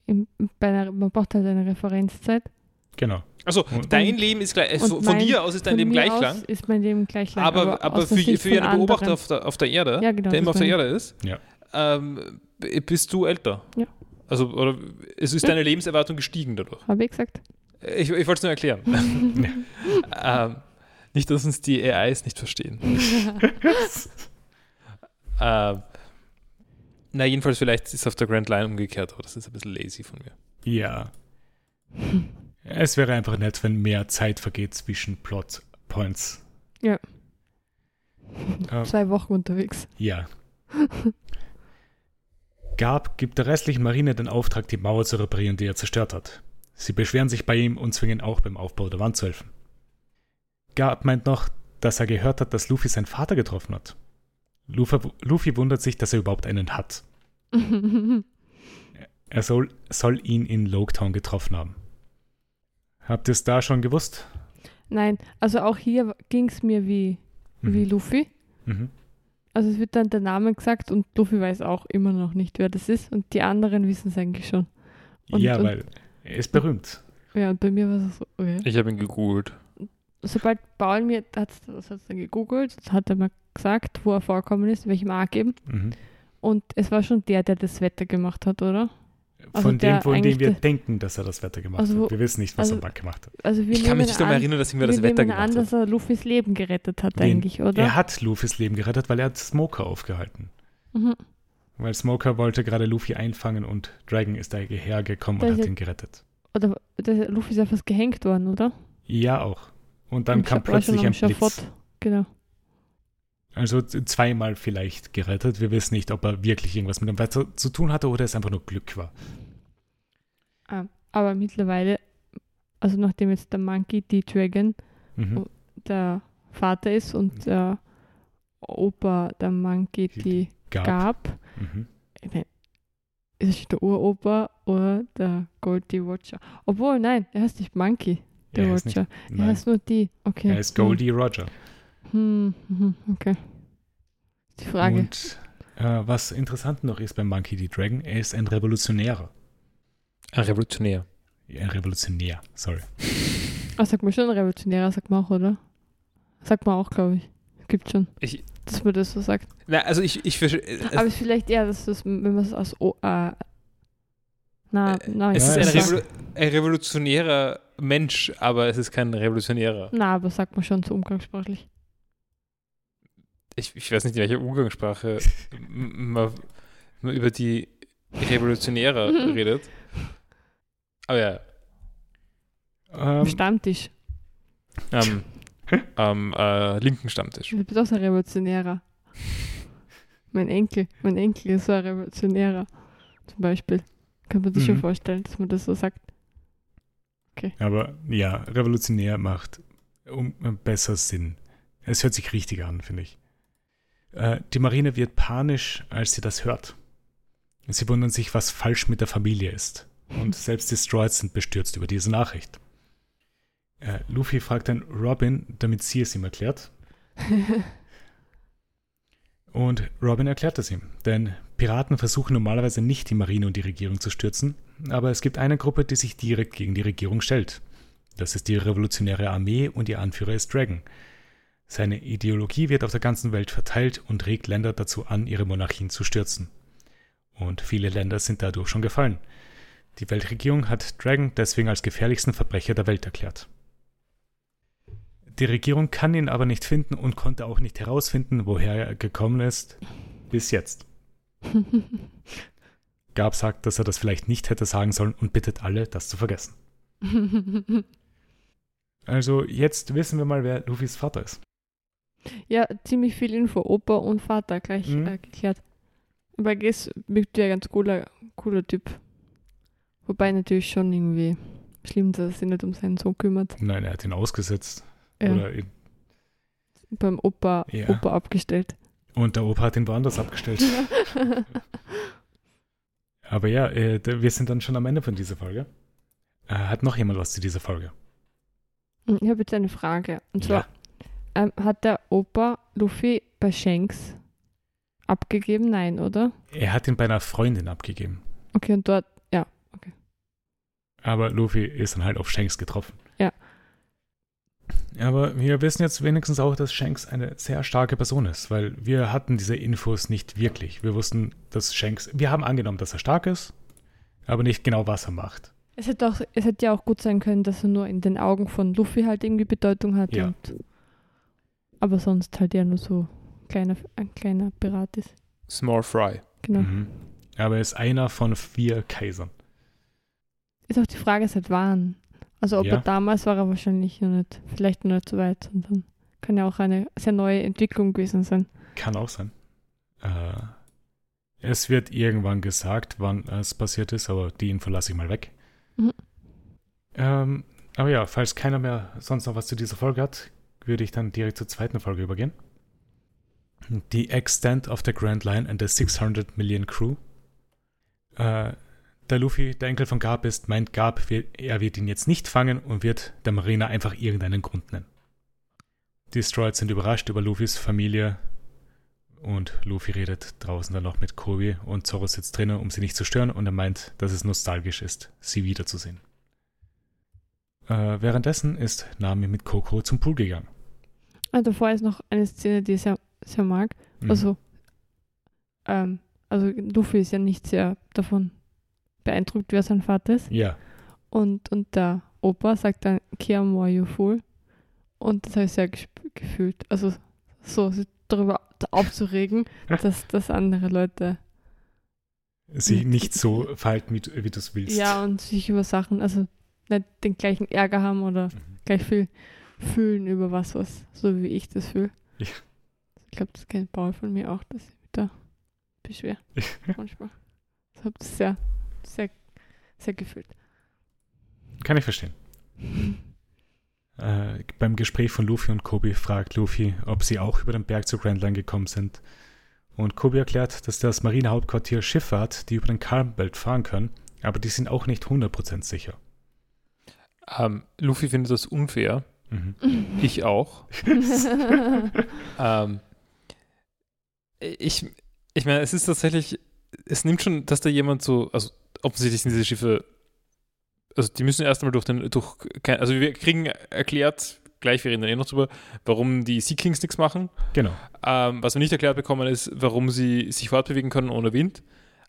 im, bei einer, man braucht halt eine Referenzzeit. Genau. Also, Und- dein Leben ist gleich, Und von, mein- dir aus ist dein Leben gleich aus lang. Ist mein Leben gleich lang. Aber, aber aus der für, für einen Beobachter auf der, auf der Erde, Ja, genau, der immer auf der Erde ist, Ja. ähm, bist du älter. Ja. Also, oder es ist Ja. deine Lebenserwartung gestiegen dadurch. Habe ich gesagt. Ich, ich wollte es nur erklären. ähm, nicht, dass uns die AIs nicht verstehen. ähm, na, jedenfalls, vielleicht ist es auf der Grand Line umgekehrt, aber das ist ein bisschen lazy von mir. Ja. Es wäre einfach nett, wenn mehr Zeit vergeht zwischen Plot Points. Ja. Ähm, Zwei Wochen unterwegs. ja. Gab gibt der restlichen Marine den Auftrag, die Mauer zu reparieren, die er zerstört hat. Sie beschweren sich bei ihm und zwingen auch beim Aufbau der Wand zu helfen. Gab meint noch, dass er gehört hat, dass Luffy seinen Vater getroffen hat. Luffy, Luffy wundert sich, dass er überhaupt einen hat. Er soll, soll ihn in Loketown getroffen haben. Habt ihr es da schon gewusst? Nein, also auch hier ging es mir wie, wie Luffy. Mhm. Also es wird dann der Name gesagt und Luffy weiß auch immer noch nicht, wer das ist und die anderen wissen es eigentlich schon. Und- ja, und- weil er ist berühmt. Ja, und bei mir war es so, okay. Ich habe ihn gegoogelt. Sobald Paul mir, hat es dann gegoogelt, hat er mir gesagt, wo er vorkommen ist, in welchem Arc eben. Mhm. Und es war schon der, der das Wetter gemacht hat, oder? Also von dem, von dem wir denken, dass er das Wetter gemacht Also hat. Wir wissen nicht, was also- er Back gemacht hat. Also Ich kann mich nicht daran an, erinnern, dass ihm wir das Wetter gemacht an, dass hat. er Luffys Leben gerettet hat Den- eigentlich, oder? Er hat Luffys Leben gerettet, weil er hat Smoker aufgehalten. Mhm. Weil Smoker wollte gerade Luffy einfangen und Dragon ist daher gekommen Das und hat ihn gerettet. Oder der Luffy ist ja fast gehängt worden, oder? Ja, auch. Und dann Im kam plötzlich ein Blitz. Schafott. Genau. Also zweimal vielleicht gerettet. Wir wissen nicht, ob er wirklich irgendwas mit dem Wetter zu tun hatte oder es einfach nur Glück war. Ah, aber mittlerweile, also nachdem jetzt der Monkey D. Dragon Mhm. Oh. der Vater ist und der Opa der Monkey D. Gab. Gab, Mhm. nein, ist es der Uropa oder der Goldie Watcher? Obwohl, nein, er heißt nicht Monkey, der Er ist Watcher. Er heißt nur die. Okay. er ist Goldie Roger. Hm, hm, hm, okay. Die Frage. Und äh, was interessant noch ist beim Monkey D. Dragon, er ist ein Revolutionärer. Ein Revolutionär. Ein Revolutionär, sorry. Ah, sagt man schon revolutionärer, sagt man auch, oder? Sagt man auch, glaube ich. gibt schon, Ich, dass man das so sagt. na, also ich, ich verstehe. Aber es ist vielleicht eher, dass das, wenn man es aus O. Äh, na, na, es Ja, ist ein, es ist- Revolu ein revolutionärer Mensch, aber es ist kein revolutionärer. na, aber sagt man schon so umgangssprachlich. Ich, ich weiß nicht, in welcher Umgangssprache man, man über die Revolutionäre redet. Aber ja, Am Ähm, Stammtisch. am am äh, linken Stammtisch. Du bist auch so ein Revolutionärer. mein Enkel, mein Enkel ist so ein Revolutionärer. Zum Beispiel. Kann man sich Mhm. schon vorstellen, dass man das so sagt. aber ja, revolutionär macht um, besser Sinn. Es hört sich richtig an, finde ich. Äh, die Marine wird panisch, als sie das hört. Sie wundern sich, was falsch mit der Familie ist. Und selbst die Stroids sind bestürzt über diese Nachricht. Äh, Luffy fragt dann Robin, damit sie es ihm erklärt. Und Robin erklärt es ihm, denn Piraten versuchen normalerweise nicht die Marine und die Regierung zu stürzen, aber es gibt eine Gruppe, die sich direkt gegen die Regierung stellt. Das ist die revolutionäre Armee und ihr Anführer ist Dragon. Seine Ideologie wird auf der ganzen Welt verteilt und regt Länder dazu an, ihre Monarchien zu stürzen. Und viele Länder sind dadurch schon gefallen. Die Weltregierung hat Dragon deswegen als gefährlichsten Verbrecher der Welt erklärt. Die Regierung kann ihn aber nicht finden und konnte auch nicht herausfinden, woher er gekommen ist, bis jetzt. Gab sagt, dass er das vielleicht nicht hätte sagen sollen und bittet alle, das zu vergessen. Also jetzt wissen wir mal, wer Luffys Vater ist. Ja, ziemlich viel Info. Opa und Vater gleich Mhm. äh, geklärt. Aber Gess wirkt ja ein ganz cooler, cooler Typ. Wobei natürlich schon irgendwie schlimm, dass er sich nicht um seinen Sohn kümmert. Nein, er hat ihn ausgesetzt. Ja, Oder beim Opa, Ja. Opa abgestellt. und der Opa hat ihn woanders abgestellt. Aber ja, äh, wir sind dann schon am Ende von dieser Folge. Äh, hat noch jemand was zu dieser Folge? ich habe jetzt eine Frage. Und zwar, ähm, hat der Opa Luffy bei Shanks abgegeben? Nein, oder? Er hat ihn bei einer Freundin abgegeben. Okay, und dort, ja. Aber Luffy ist dann halt auf Shanks getroffen. Ja. Aber wir wissen jetzt wenigstens auch, dass Shanks eine sehr starke Person ist, weil wir hatten diese Infos nicht wirklich. Wir wussten, dass Shanks, wir haben angenommen, dass er stark ist, aber nicht genau, was er macht. Es hätte, auch, es hätte ja auch gut sein können, dass er nur in den Augen von Luffy halt irgendwie Bedeutung hat. Ja. Und, aber sonst halt ja nur so kleiner, ein kleiner Pirat ist. Small Fry. Genau. Mhm. Aber er ist einer von vier Kaisern. Ist auch die Frage, seit wann. Also ob Ja. er damals war er wahrscheinlich noch nicht, vielleicht noch nicht so weit, sondern kann ja auch eine sehr neue Entwicklung gewesen sein. Kann auch sein. Äh, es wird irgendwann gesagt, wann es passiert ist, aber die Info lasse ich mal weg. Mhm. Ähm, aber ja, falls keiner mehr sonst noch was zu dieser Folge hat, würde ich dann direkt zur zweiten Folge übergehen. The Extent of the Grand Line and the 600 Million Crew. Äh, der Luffy, der Enkel von Garp ist, meint Garp, er wird ihn jetzt nicht fangen und wird der Marine einfach irgendeinen Grund nennen. Die Stroids sind überrascht über Luffys Familie und Luffy redet draußen dann noch mit Kobe und Zoro sitzt drinnen, um sie nicht zu stören und er meint, dass es nostalgisch ist, sie wiederzusehen. Äh, währenddessen ist Nami mit Koko zum Pool gegangen. Also davor ist noch eine Szene, die ich sehr, sehr mag. Mhm. Also, ähm, also Luffy ist ja nicht sehr davon beeindruckt, wer sein Vater ist. Ja, Und, und der Opa sagt dann, Kia more you fool. Und das habe ich sehr gefühlt. Also so sich darüber aufzuregen, dass, dass andere Leute sich nicht so verhalten, wie, du- wie du es willst. ja und sich über Sachen, also nicht den gleichen Ärger haben oder Mhm. gleich viel fühlen über was, was so wie ich das fühle. Ja. Ich glaube, das kennt Paul von mir auch, dass ich mich da beschwer manchmal. Ich habe das sehr, sehr, sehr gefühlt. Kann ich verstehen. Äh, beim Gespräch von Luffy und Kobe fragt Luffy, ob sie auch über den Berg zur Grand Line gekommen sind. Und Kobe erklärt, dass das Marinehauptquartier Schiffe hat, die über den Calm Belt fahren können, aber die sind auch nicht 100% sicher. Ähm, Luffy findet das unfair. Mhm. Ich auch. Ähm, ich, ich meine, es ist tatsächlich, es nimmt schon, dass da jemand so, also offensichtlich sind diese Schiffe, also die müssen erst einmal durch den, durch, kein, also wir kriegen erklärt, gleich, wir reden dann eh noch drüber, warum die Sea Kings nichts machen. Genau. Ähm, was wir nicht erklärt bekommen ist, warum sie sich fortbewegen können ohne Wind.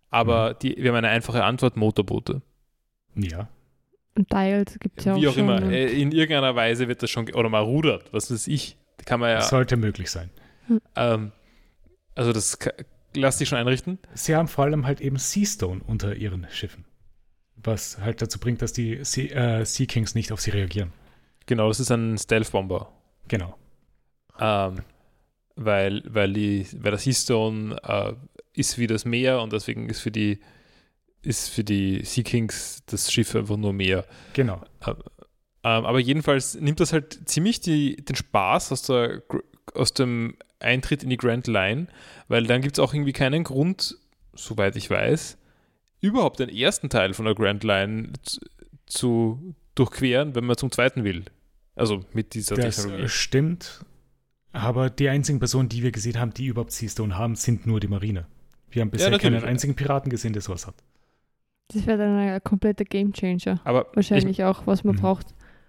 Aber Mhm. die, wir haben eine einfache Antwort, Motorboote. Ja. Und Dials gibt es ja auch Wie auch schon. immer. Äh, In irgendeiner Weise wird das schon, ge- oder mal rudert, was weiß ich. Kann man ja, Sollte möglich sein. ähm, also das lass dich schon einrichten. Sie haben vor allem halt eben Seastone unter ihren Schiffen. Was halt dazu bringt, dass die Sea, äh, sea Kings nicht auf sie reagieren. Genau, das ist ein Stealth-Bomber. Genau. Ähm, weil, weil, die, weil das Seastone äh, ist wie das Meer und deswegen ist für die ist für die Sea Kings das Schiff einfach nur Meer. Genau. Ähm, aber jedenfalls nimmt das halt ziemlich die, den Spaß aus, der, aus dem Eintritt in die Grand Line, weil dann gibt es auch irgendwie keinen Grund, soweit ich weiß, überhaupt den ersten Teil von der Grand Line zu, durchqueren, wenn man zum zweiten will. Also mit dieser Das Technologie. äh, stimmt. Aber die einzigen Personen, die wir gesehen haben, die überhaupt Seastone haben, sind nur die Marine. Wir haben bisher natürlich. keinen einzigen Piraten gesehen, der sowas hat. Das wäre dann ein kompletter Gamechanger. Aber, ich, Wahrscheinlich auch, was man Mhm. braucht,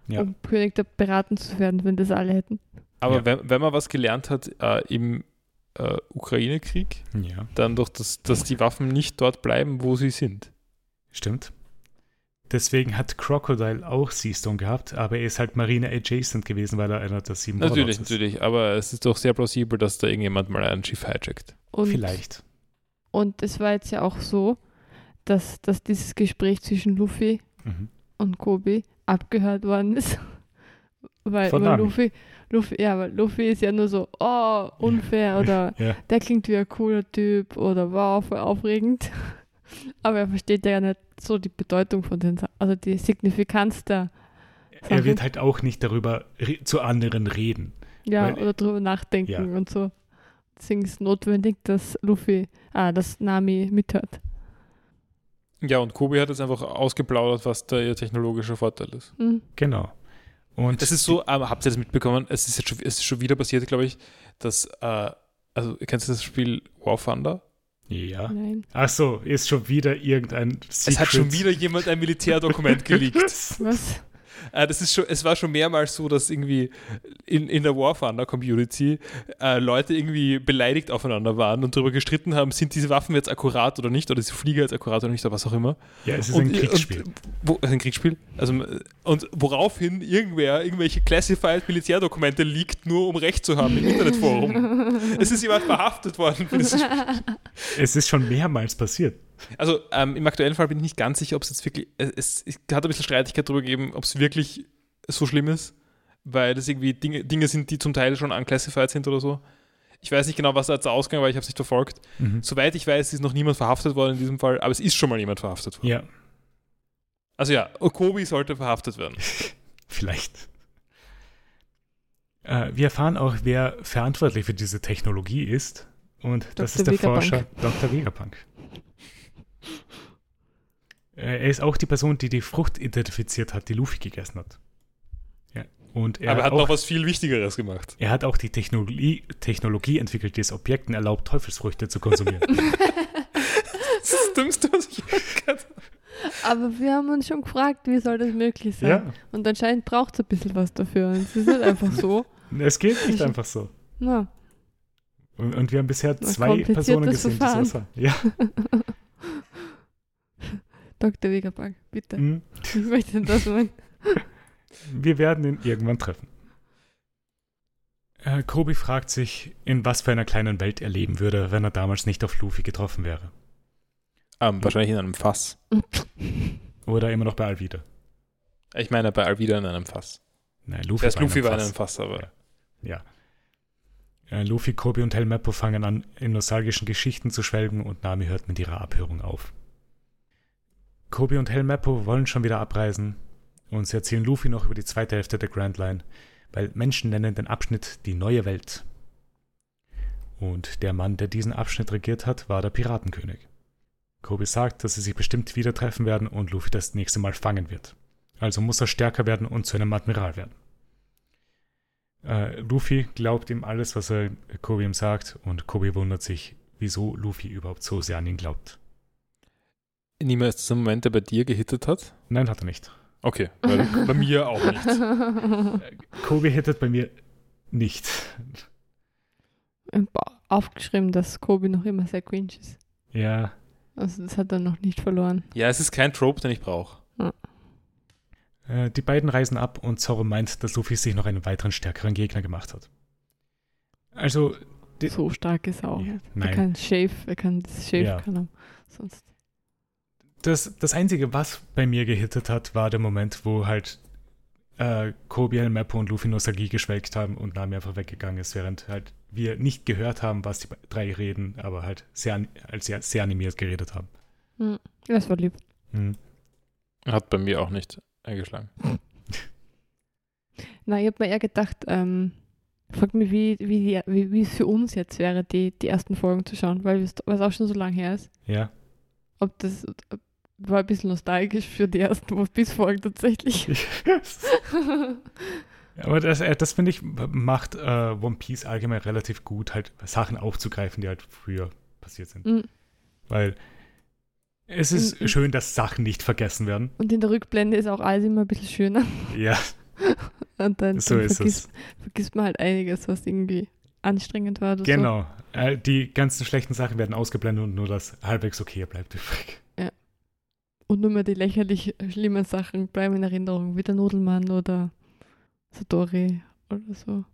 Ja. um König der Piraten zu werden, wenn das alle hätten. aber Ja. wenn, wenn man was gelernt hat äh, im äh, Ukraine-Krieg, Ja, dann doch, dass, dass die Waffen nicht dort bleiben, wo sie sind. stimmt. Deswegen hat Crocodile auch Seastone gehabt, aber er ist halt Marine adjacent gewesen, weil er einer der sieben Natürlich, ist. natürlich, aber es ist doch sehr plausibel, dass da irgendjemand mal ein Schiff hijackt. Und, Vielleicht. Und es war jetzt ja auch so, dass, dass dieses Gespräch zwischen Luffy Mhm. und Kobe abgehört worden ist. Weil, weil. Luffy, Luffy, ja, weil Luffy ist ja nur so, oh, unfair oder Ja. der klingt wie ein cooler Typ oder wow, voll aufregend. Aber er versteht ja nicht so die Bedeutung von den, Sa- also die Signifikanz der, Er wird halt auch nicht darüber zu anderen reden. ja, oder drüber nachdenken ja. und so. Deswegen ist es notwendig, dass Luffy, ah, dass Nami mithört. Ja, und Kobe hat jetzt einfach ausgeplaudert, was da ihr technologischer Vorteil ist. Hm. Genau. Und Das ist so, aber habt ihr das mitbekommen? Es ist jetzt schon, es ist schon wieder passiert, glaube ich, dass, äh, also, kennst du das Spiel War Thunder? Ja. Nein. Ach so, ist schon wieder irgendein Es hat schon wieder jemand ein Militärdokument geleakt. Was? Äh, das ist schon, es war schon mehrmals so, dass irgendwie in, in der War Thunder Community äh, Leute irgendwie beleidigt aufeinander waren und darüber gestritten haben, sind diese Waffen jetzt akkurat oder nicht, oder ist die Flieger jetzt akkurat oder nicht, oder was auch immer. Ja, es ist Und- ein Kriegsspiel. Und, wo, ein Kriegsspiel? Also, und woraufhin irgendwer irgendwelche classified Militärdokumente liegt, nur um Recht zu haben im Internetforum. es ist jemand verhaftet worden für dieses Spiel. Es ist schon mehrmals passiert. Also ähm, im aktuellen Fall bin ich nicht ganz sicher, ob es jetzt wirklich, es, es, es hat ein bisschen Streitigkeit darüber gegeben, ob es wirklich so schlimm ist, weil das irgendwie Dinge, Dinge sind, die zum Teil schon unclassified sind oder so. Ich weiß nicht genau, was da jetzt der Ausgang war, ich habe es nicht verfolgt. Mhm. Soweit ich weiß, ist noch niemand verhaftet worden in diesem Fall, aber es ist schon mal jemand verhaftet worden. Ja, Also ja, Okobi sollte verhaftet werden. vielleicht. Äh, wir erfahren auch, wer verantwortlich für diese Technologie ist. Und das Dr. ist der Vegapunk. Forscher Dr. Vegapunk. Äh, Er ist auch die Person, die die Frucht identifiziert hat, die Luffy gegessen hat. Ja. Und er aber er hat auch, noch was viel Wichtigeres gemacht. Er hat auch die Technologie, Technologie entwickelt, die es Objekten erlaubt, Teufelsfrüchte zu konsumieren. Das ist das Dümmste, was ich gehört habe. Aber wir haben uns schon gefragt, wie soll das möglich sein? ja, Und anscheinend braucht es ein bisschen was dafür. Und es ist nicht einfach so. es geht nicht einfach so. Na, Und, und wir haben bisher zwei Personen gesehen, die sowas haben. Ja. Dr. Vegapunk, bitte. mhm. Ich möchte das meinen. Wir werden ihn irgendwann treffen. Äh, Kobi fragt sich, in was für einer kleinen Welt er leben würde, wenn er damals nicht auf Luffy getroffen wäre. Ähm, wahrscheinlich in einem Fass. Oder immer noch bei Alvida. Ich meine bei Alvida in einem Fass. Nein, Luffy, Das war in Luffy einem war in Fass. einem Fass, aber. Ja. Äh, Luffy, Kobi und Helmeppo fangen an, in nostalgischen Geschichten zu schwelgen und Nami hört mit ihrer Abhörung auf. Kobi und Helmeppo wollen schon wieder abreisen und sie erzählen Luffy noch über die zweite Hälfte der Grand Line, weil Menschen nennen den Abschnitt die neue Welt. Und der Mann, der diesen Abschnitt regiert hat, war der Piratenkönig. Kobi sagt, dass sie sich bestimmt wieder treffen werden und Luffy das nächste Mal fangen wird. Also muss er stärker werden und zu einem Admiral werden. Äh, Luffy glaubt ihm alles, was er Kobe ihm sagt, und Kobe wundert sich, wieso Luffy überhaupt so sehr an ihn glaubt. Niemals dieser Moment, der bei dir gehittet hat? Nein, hat er nicht. Okay, weil bei mir auch nicht. Kobe hittet bei mir nicht. Aufgeschrieben, dass Kobe noch immer sehr cringe ist. Ja, Also das hat er noch nicht verloren. Ja, es ist kein Trope, den ich brauche. äh, die beiden reisen ab und Zoro meint, dass Luffy sich noch einen weiteren stärkeren Gegner gemacht hat. Also, Die- so stark ist er auch Ja, nicht. Er nein. kann Shave, er kann das Shave, Ja. kann er sonst. Das, das Einzige, was bei mir gehittet hat, war der Moment, wo halt äh, Kobe, El Mappo und Luffy Nostalgie geschwelgt haben und Nami einfach weggegangen ist, während halt wir nicht gehört haben, was die drei reden, aber halt sehr, als sehr, sehr animiert geredet haben. Hm. Das war lieb. Hm. Hat bei mir auch nicht eingeschlagen. Na, ich habe mir eher gedacht, ähm, fragt mich, wie, wie, wie, wie es für uns jetzt wäre, die, die ersten Folgen zu schauen, weil es weil es auch schon so lange her ist. Ja. Ob das ob, war ein bisschen nostalgisch für die ersten One Piece Folgen tatsächlich. Aber das, äh, das finde ich, macht äh, One Piece allgemein relativ gut, halt Sachen aufzugreifen, die halt früher passiert sind. Mm. Weil es ist mm. schön, dass Sachen nicht vergessen werden. Und in der Rückblende ist auch alles immer ein bisschen schöner. Ja, Und dann, so dann vergisst, vergisst man halt einiges, was irgendwie anstrengend war oder so. Genau. Äh, die ganzen schlechten Sachen werden ausgeblendet und nur das halbwegs okay bleibt übrig. Und nur mehr die lächerlich schlimmen Sachen bleiben in Erinnerung, wie der Nudelmann oder Satori oder so.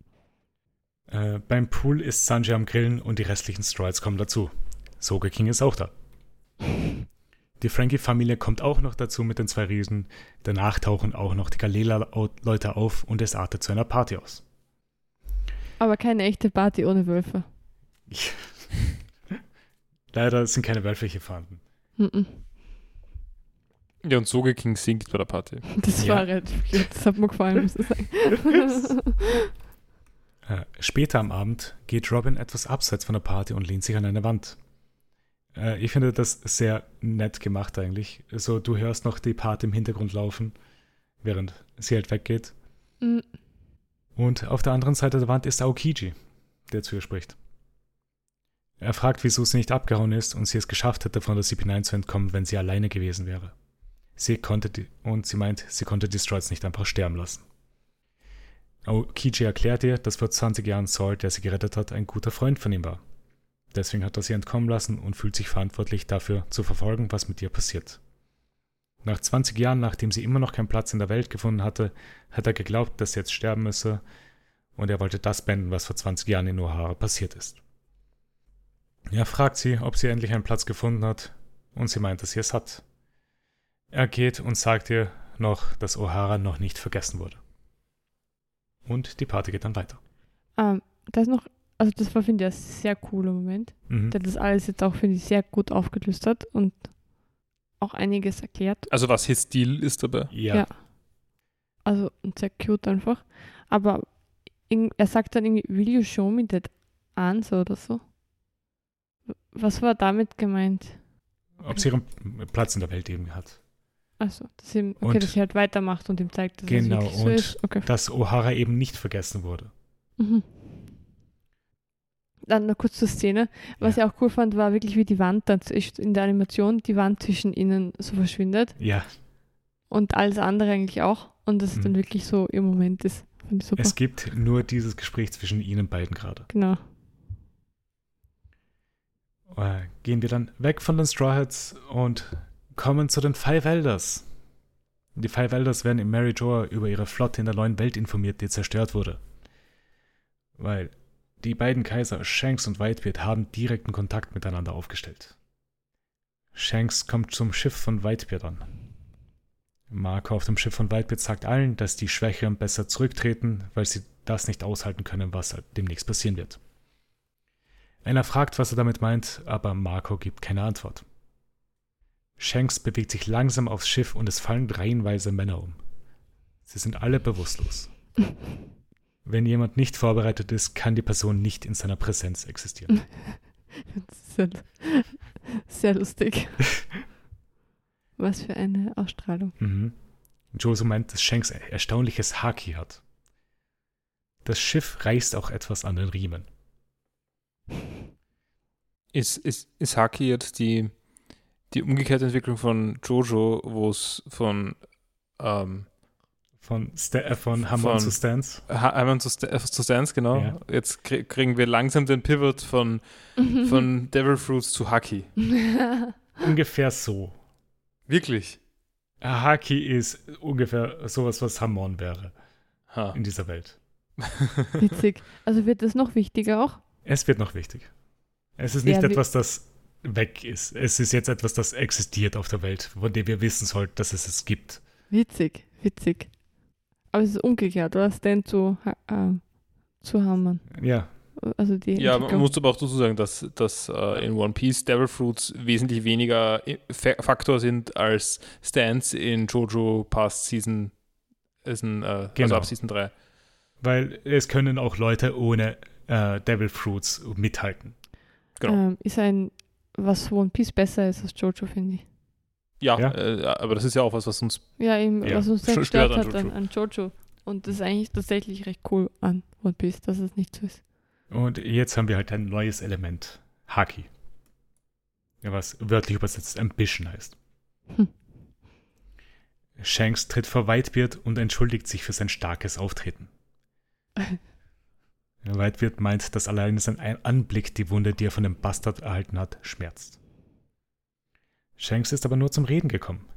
Äh, beim Pool ist Sanji am Grillen und die restlichen Stroids kommen dazu. Soge King ist auch da. Die Frankie-Familie kommt auch noch dazu mit den zwei Riesen. Danach tauchen auch noch die Galela-Leute auf und es artet zu einer Party aus. Aber keine echte Party ohne Wölfe. Leider sind keine Wölfe hier vorhanden. Mhm. Ja, und Soge King singt bei der Party. Das Ja. war relativ cute. Das hat mir gefallen, muss ich sagen. Äh, später am Abend geht Robin etwas abseits von der Party und lehnt sich an eine Wand. Äh, ich finde das sehr nett gemacht eigentlich. So, du hörst noch die Party im Hintergrund laufen, während sie halt weggeht. Mhm. Und auf der anderen Seite der Wand ist Aokiji, der zu ihr spricht. Er fragt, wieso sie nicht abgehauen ist und sie es geschafft hätte, von der CP9 zu entkommen, wenn sie alleine gewesen wäre. Sie konnte die, und sie meint, sie konnte die Stroids nicht einfach sterben lassen. Aokiji erklärt ihr, dass vor 20 Jahren Saul, der sie gerettet hat, ein guter Freund von ihm war. Deswegen hat er sie entkommen lassen und fühlt sich verantwortlich dafür, zu verfolgen, was mit ihr passiert. Nach 20 Jahren, nachdem sie immer noch keinen Platz in der Welt gefunden hatte, hat er geglaubt, dass sie jetzt sterben müsse und er wollte das beenden, was vor 20 Jahren in O'Hara passiert ist. Er fragt sie, ob sie endlich einen Platz gefunden hat und sie meint, dass sie es hat. Er geht und sagt ihr noch, dass O'Hara noch nicht vergessen wurde. Und die Party geht dann weiter. Ähm, das noch, also das war, finde ich, ein sehr cooler Moment, Mhm. der das alles jetzt auch, finde ich, sehr gut aufgelöst hat und auch einiges erklärt. Also was his Stil ist dabei. Ja. Ja. Also und sehr cute einfach. Aber irg- er sagt dann irgendwie, will you show me that answer oder so? Was war damit gemeint? Ob sie ihren Platz in der Welt eben hat. Also, dass ihm, okay, Und- dass sie halt weitermacht und ihm zeigt, dass Genau, es wirklich so und- ist. Okay. Dass O'Hara eben nicht vergessen wurde. Mhm. Dann noch kurz zur Szene. Was Ja. ich auch cool fand, war wirklich, wie die Wand dann in der Animation, die Wand zwischen ihnen so verschwindet Ja, und alles andere eigentlich auch. Und das Mhm. dann wirklich so ihr Moment ist. Finde ich super. es gibt nur dieses Gespräch zwischen ihnen beiden gerade. genau. Äh, gehen wir dann weg von den Straw Hats und kommen zu den Five Elders. Die Five Elders werden in Mary Joa über ihre Flotte in der neuen Welt informiert, die zerstört wurde. Weil die beiden Kaiser Shanks und Whitebeard haben direkten Kontakt miteinander aufgestellt. Shanks kommt zum Schiff von Whitebeard an. Marco auf dem Schiff von Whitebeard sagt allen, dass die Schwächeren besser zurücktreten, weil sie das nicht aushalten können, was halt demnächst passieren wird. Einer fragt, was er damit meint, aber Marco gibt keine Antwort. Shanks bewegt sich langsam aufs Schiff und es fallen reihenweise Männer um. Sie sind alle bewusstlos. Wenn jemand nicht vorbereitet ist, kann die Person nicht in seiner Präsenz existieren. Das ist sehr, sehr lustig. Was für eine Ausstrahlung. Mhm. Joso meint, dass Shanks ein erstaunliches Haki hat. Das Schiff reißt auch etwas an den Riemen. Ist, ist, ist Haki jetzt die, die umgekehrte Entwicklung von Jojo, wo es von ähm, Von, Sta äh, von Hammer Von- zu Stans. Ha- Hammer zu, Sta- äh, zu Stance, genau. Ja. Jetzt krie- kriegen wir langsam den Pivot von, von Devil Fruits zu Haki. Ungefähr so. Wirklich? Haki ist ungefähr sowas, was Hamon wäre Ha. in dieser Welt. Witzig. Also wird das noch wichtiger auch? Es wird noch wichtig. Es ist Ja, nicht wie- etwas, das weg ist. Es ist jetzt etwas, das existiert auf der Welt, von dem wir wissen sollten, dass es es gibt. Witzig, witzig. Aber es ist umgekehrt, oder? Stan zu, äh, zu Hammern. Ja, Also die Ja, man muss aber auch dazu sagen, dass, dass äh, in One Piece Devil Fruits wesentlich weniger Fa Faktor sind als Stance in Jojo Past Season, ist ein, äh, also Genau. ab Season 3. weil es können auch Leute ohne äh, Devil Fruits mithalten. Genau. ähm, ist ein, was One Piece besser ist als Jojo, finde ich. Ja, Ja. Äh, aber das ist ja auch was, was uns Ja, eben, Ja, was uns sehr gestört stört hat an an, an Jojo. Und das ist eigentlich tatsächlich recht cool an One Piece, dass es nicht so ist. Und jetzt haben wir halt ein neues Element. Haki. Was wörtlich übersetzt Ambition heißt. Hm. Shanks tritt vor Whitebeard und entschuldigt sich für sein starkes Auftreten. Whitebeard meint, dass allein sein Ein- Anblick die Wunde, die er von dem Bastard erhalten hat, schmerzt. Shanks ist aber nur zum Reden gekommen.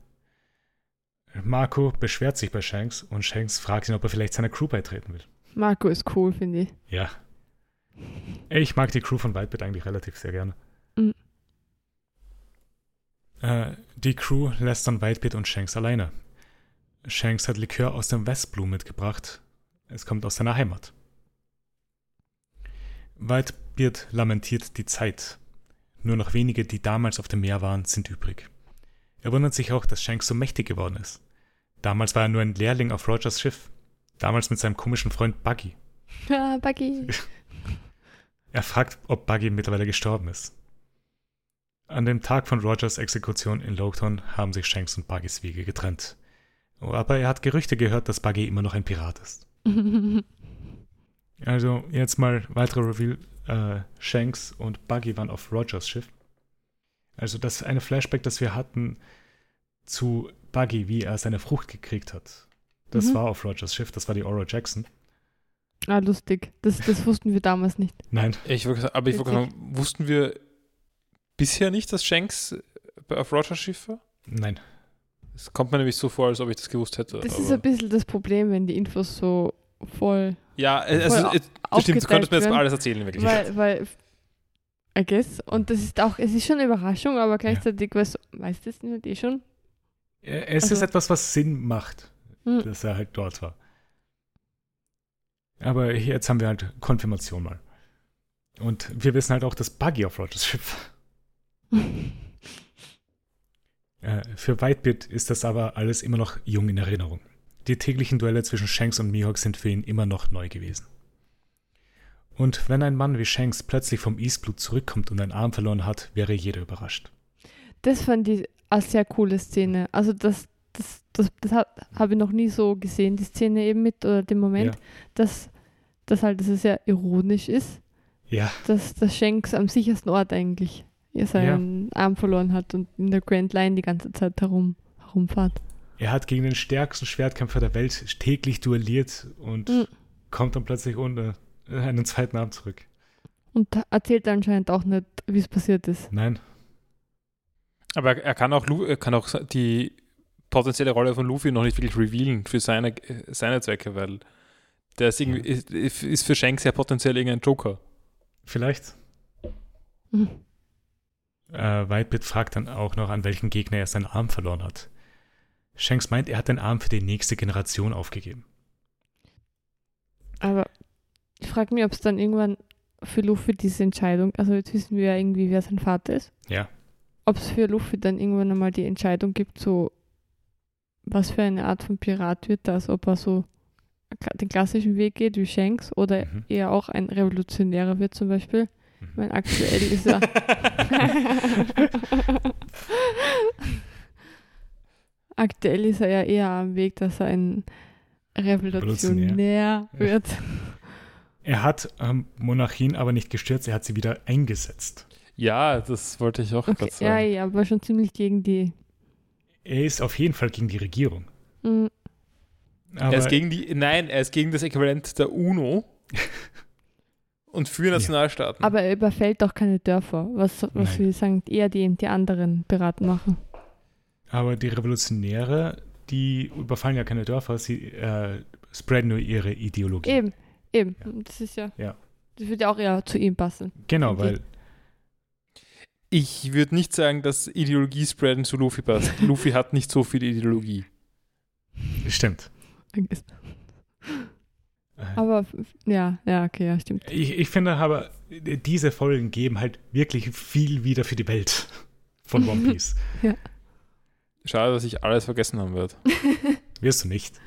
Marco beschwert sich bei Shanks und Shanks fragt ihn, ob er vielleicht seiner Crew beitreten will. Marco ist cool, finde ich. Ja. Ich mag die Crew von Whitebeard eigentlich relativ sehr gerne. Mhm. Äh, die Crew lässt dann Whitebeard und Shanks alleine. Shanks hat Likör aus dem Westblue mitgebracht. Es kommt aus seiner Heimat. Whitebeard lamentiert die Zeit. Nur noch wenige, die damals auf dem Meer waren, sind übrig. Er wundert sich auch, dass Shanks so mächtig geworden ist. Damals war er nur ein Lehrling auf Rogers Schiff. Damals mit seinem komischen Freund Buggy. Ah, Buggy. Er fragt, ob Buggy mittlerweile gestorben ist. An dem Tag von Rogers Exekution in Lowton haben sich Shanks und Buggys Wege getrennt. Aber er hat Gerüchte gehört, dass Buggy immer noch ein Pirat ist. Also jetzt mal weiterer Reveal. Äh, Shanks und Buggy waren auf Rogers Schiff. Also das eine Flashback, das wir hatten zu Buggy, wie er seine Frucht gekriegt hat. Das Mhm. war auf Rogers Schiff, das war die Ora Jackson. ah, lustig. Das, das wussten wir damals nicht. Nein, Ich sagen, aber ich wollte Witzig. sagen, wussten wir bisher nicht, dass Shanks bei- auf Rogers Schiff war? nein. Es kommt mir nämlich so vor, als ob ich das gewusst hätte. Das aber ist ein bisschen das Problem, wenn die Infos so voll ja, äh, also, voll äh, das stimmt, du könntest mir jetzt werden. alles erzählen, in Wirklichkeit. Weil, weil, I guess, und das ist auch, es ist schon eine Überraschung, aber gleichzeitig, weißt, weißt du es nicht eh schon? Es Also- ist etwas, was Sinn macht, Hm. dass er halt dort war. Aber jetzt haben wir halt Konfirmation mal. Und wir wissen halt auch, dass Buggy auf Rogers Schiff war. Äh, Für Whitebeard ist das aber alles immer noch jung in Erinnerung. Die täglichen Duelle zwischen Shanks und Mihawk sind für ihn immer noch neu gewesen. Und wenn ein Mann wie Shanks plötzlich vom Eastblut zurückkommt und einen Arm verloren hat, wäre jeder überrascht. Das fand ich eine sehr coole Szene. Also das, das, das, das habe ich noch nie so gesehen, die Szene eben mit, oder den Moment, Ja. dass, dass halt, dass es sehr ironisch ist, Ja, dass, dass Shanks am sichersten Ort eigentlich ja, seinen Arm verloren hat und in der Grand Line die ganze Zeit herum, herumfahrt. Er hat gegen den stärksten Schwertkämpfer der Welt täglich duelliert und Mhm. kommt dann plötzlich ohne einen zweiten Arm zurück. Und erzählt anscheinend auch nicht, wie es passiert ist. Nein, Aber er kann auch, er kann auch die potenzielle Rolle von Luffy noch nicht wirklich revealen für seine, äh, seine Zwecke, weil der ist, irgendwie, ist, ist für Shanks ja potenziell irgendein Joker. vielleicht. Mhm. Äh, Whitebeard fragt dann auch noch, an welchen Gegner er seinen Arm verloren hat. Shanks meint, er hat den Arm für die nächste Generation aufgegeben. Aber ich frage mich, ob es dann irgendwann für Luffy diese Entscheidung, also jetzt wissen wir ja irgendwie, wer sein Vater ist, Ja, ob es für Luffy dann irgendwann einmal die Entscheidung gibt, so was für eine Art von Pirat wird das, ob er so den klassischen Weg geht wie Shanks oder Mhm. eher auch ein Revolutionärer wird zum Beispiel. Mhm. Ich meine, aktuell ist er. aktuell ist er ja eher am Weg, dass er ein Revolutionär wird. er hat ähm, Monarchien aber nicht gestürzt, er hat sie wieder eingesetzt. Ja, das wollte ich auch Okay, gerade ja, sagen. ja, aber schon ziemlich gegen die. Er ist auf jeden Fall gegen die Regierung. Mhm. er ist gegen die, nein, er ist gegen das Äquivalent der UNO und für Nationalstaaten. Aber er überfällt auch keine Dörfer, was, was wir sagen, eher die, die anderen beraten machen. Aber die Revolutionäre, die überfallen ja keine Dörfer, sie äh, spreaden nur ihre Ideologie. Eben, eben. Ja. Das ist ja, Ja. das würde ja auch eher zu ihm passen. Genau, Okay. weil ich würde nicht sagen, dass Ideologie-Spreaden zu Luffy passt. Luffy hat nicht so viel Ideologie. stimmt. Äh, Aber ja, ja, okay, ja, stimmt. Ich, ich finde aber, diese Folgen geben halt wirklich viel wieder für die Welt von One Piece. Schade, dass ich alles vergessen haben werde. Wirst du nicht.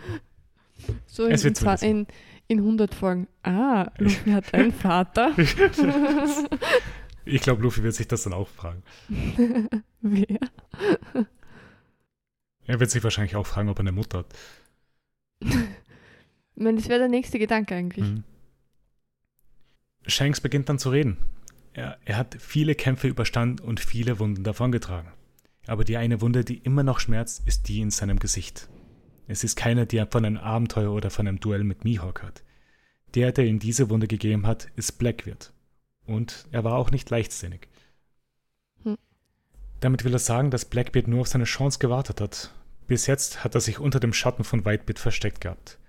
So in, Es in, wird zumindest- in, in 100 Folgen. Ah, Luffy hat einen Vater. Ich glaube, Luffy wird sich das dann auch fragen. Wer? Er wird sich wahrscheinlich auch fragen, ob er eine Mutter hat. Ich meine, das wäre der nächste Gedanke eigentlich. Mhm. Shanks beginnt dann zu reden. Er, er hat viele Kämpfe überstanden und viele Wunden davongetragen. Aber die eine Wunde, die immer noch schmerzt, ist die in seinem Gesicht. Es ist keine, die er von einem Abenteuer oder von einem Duell mit Mihawk hat. Der, der ihm diese Wunde gegeben hat, ist Blackbeard. Und er war auch nicht leichtsinnig. Hm. Damit will er sagen, dass Blackbeard nur auf seine Chance gewartet hat. Bis jetzt hat er sich unter dem Schatten von Whitebeard versteckt gehabt.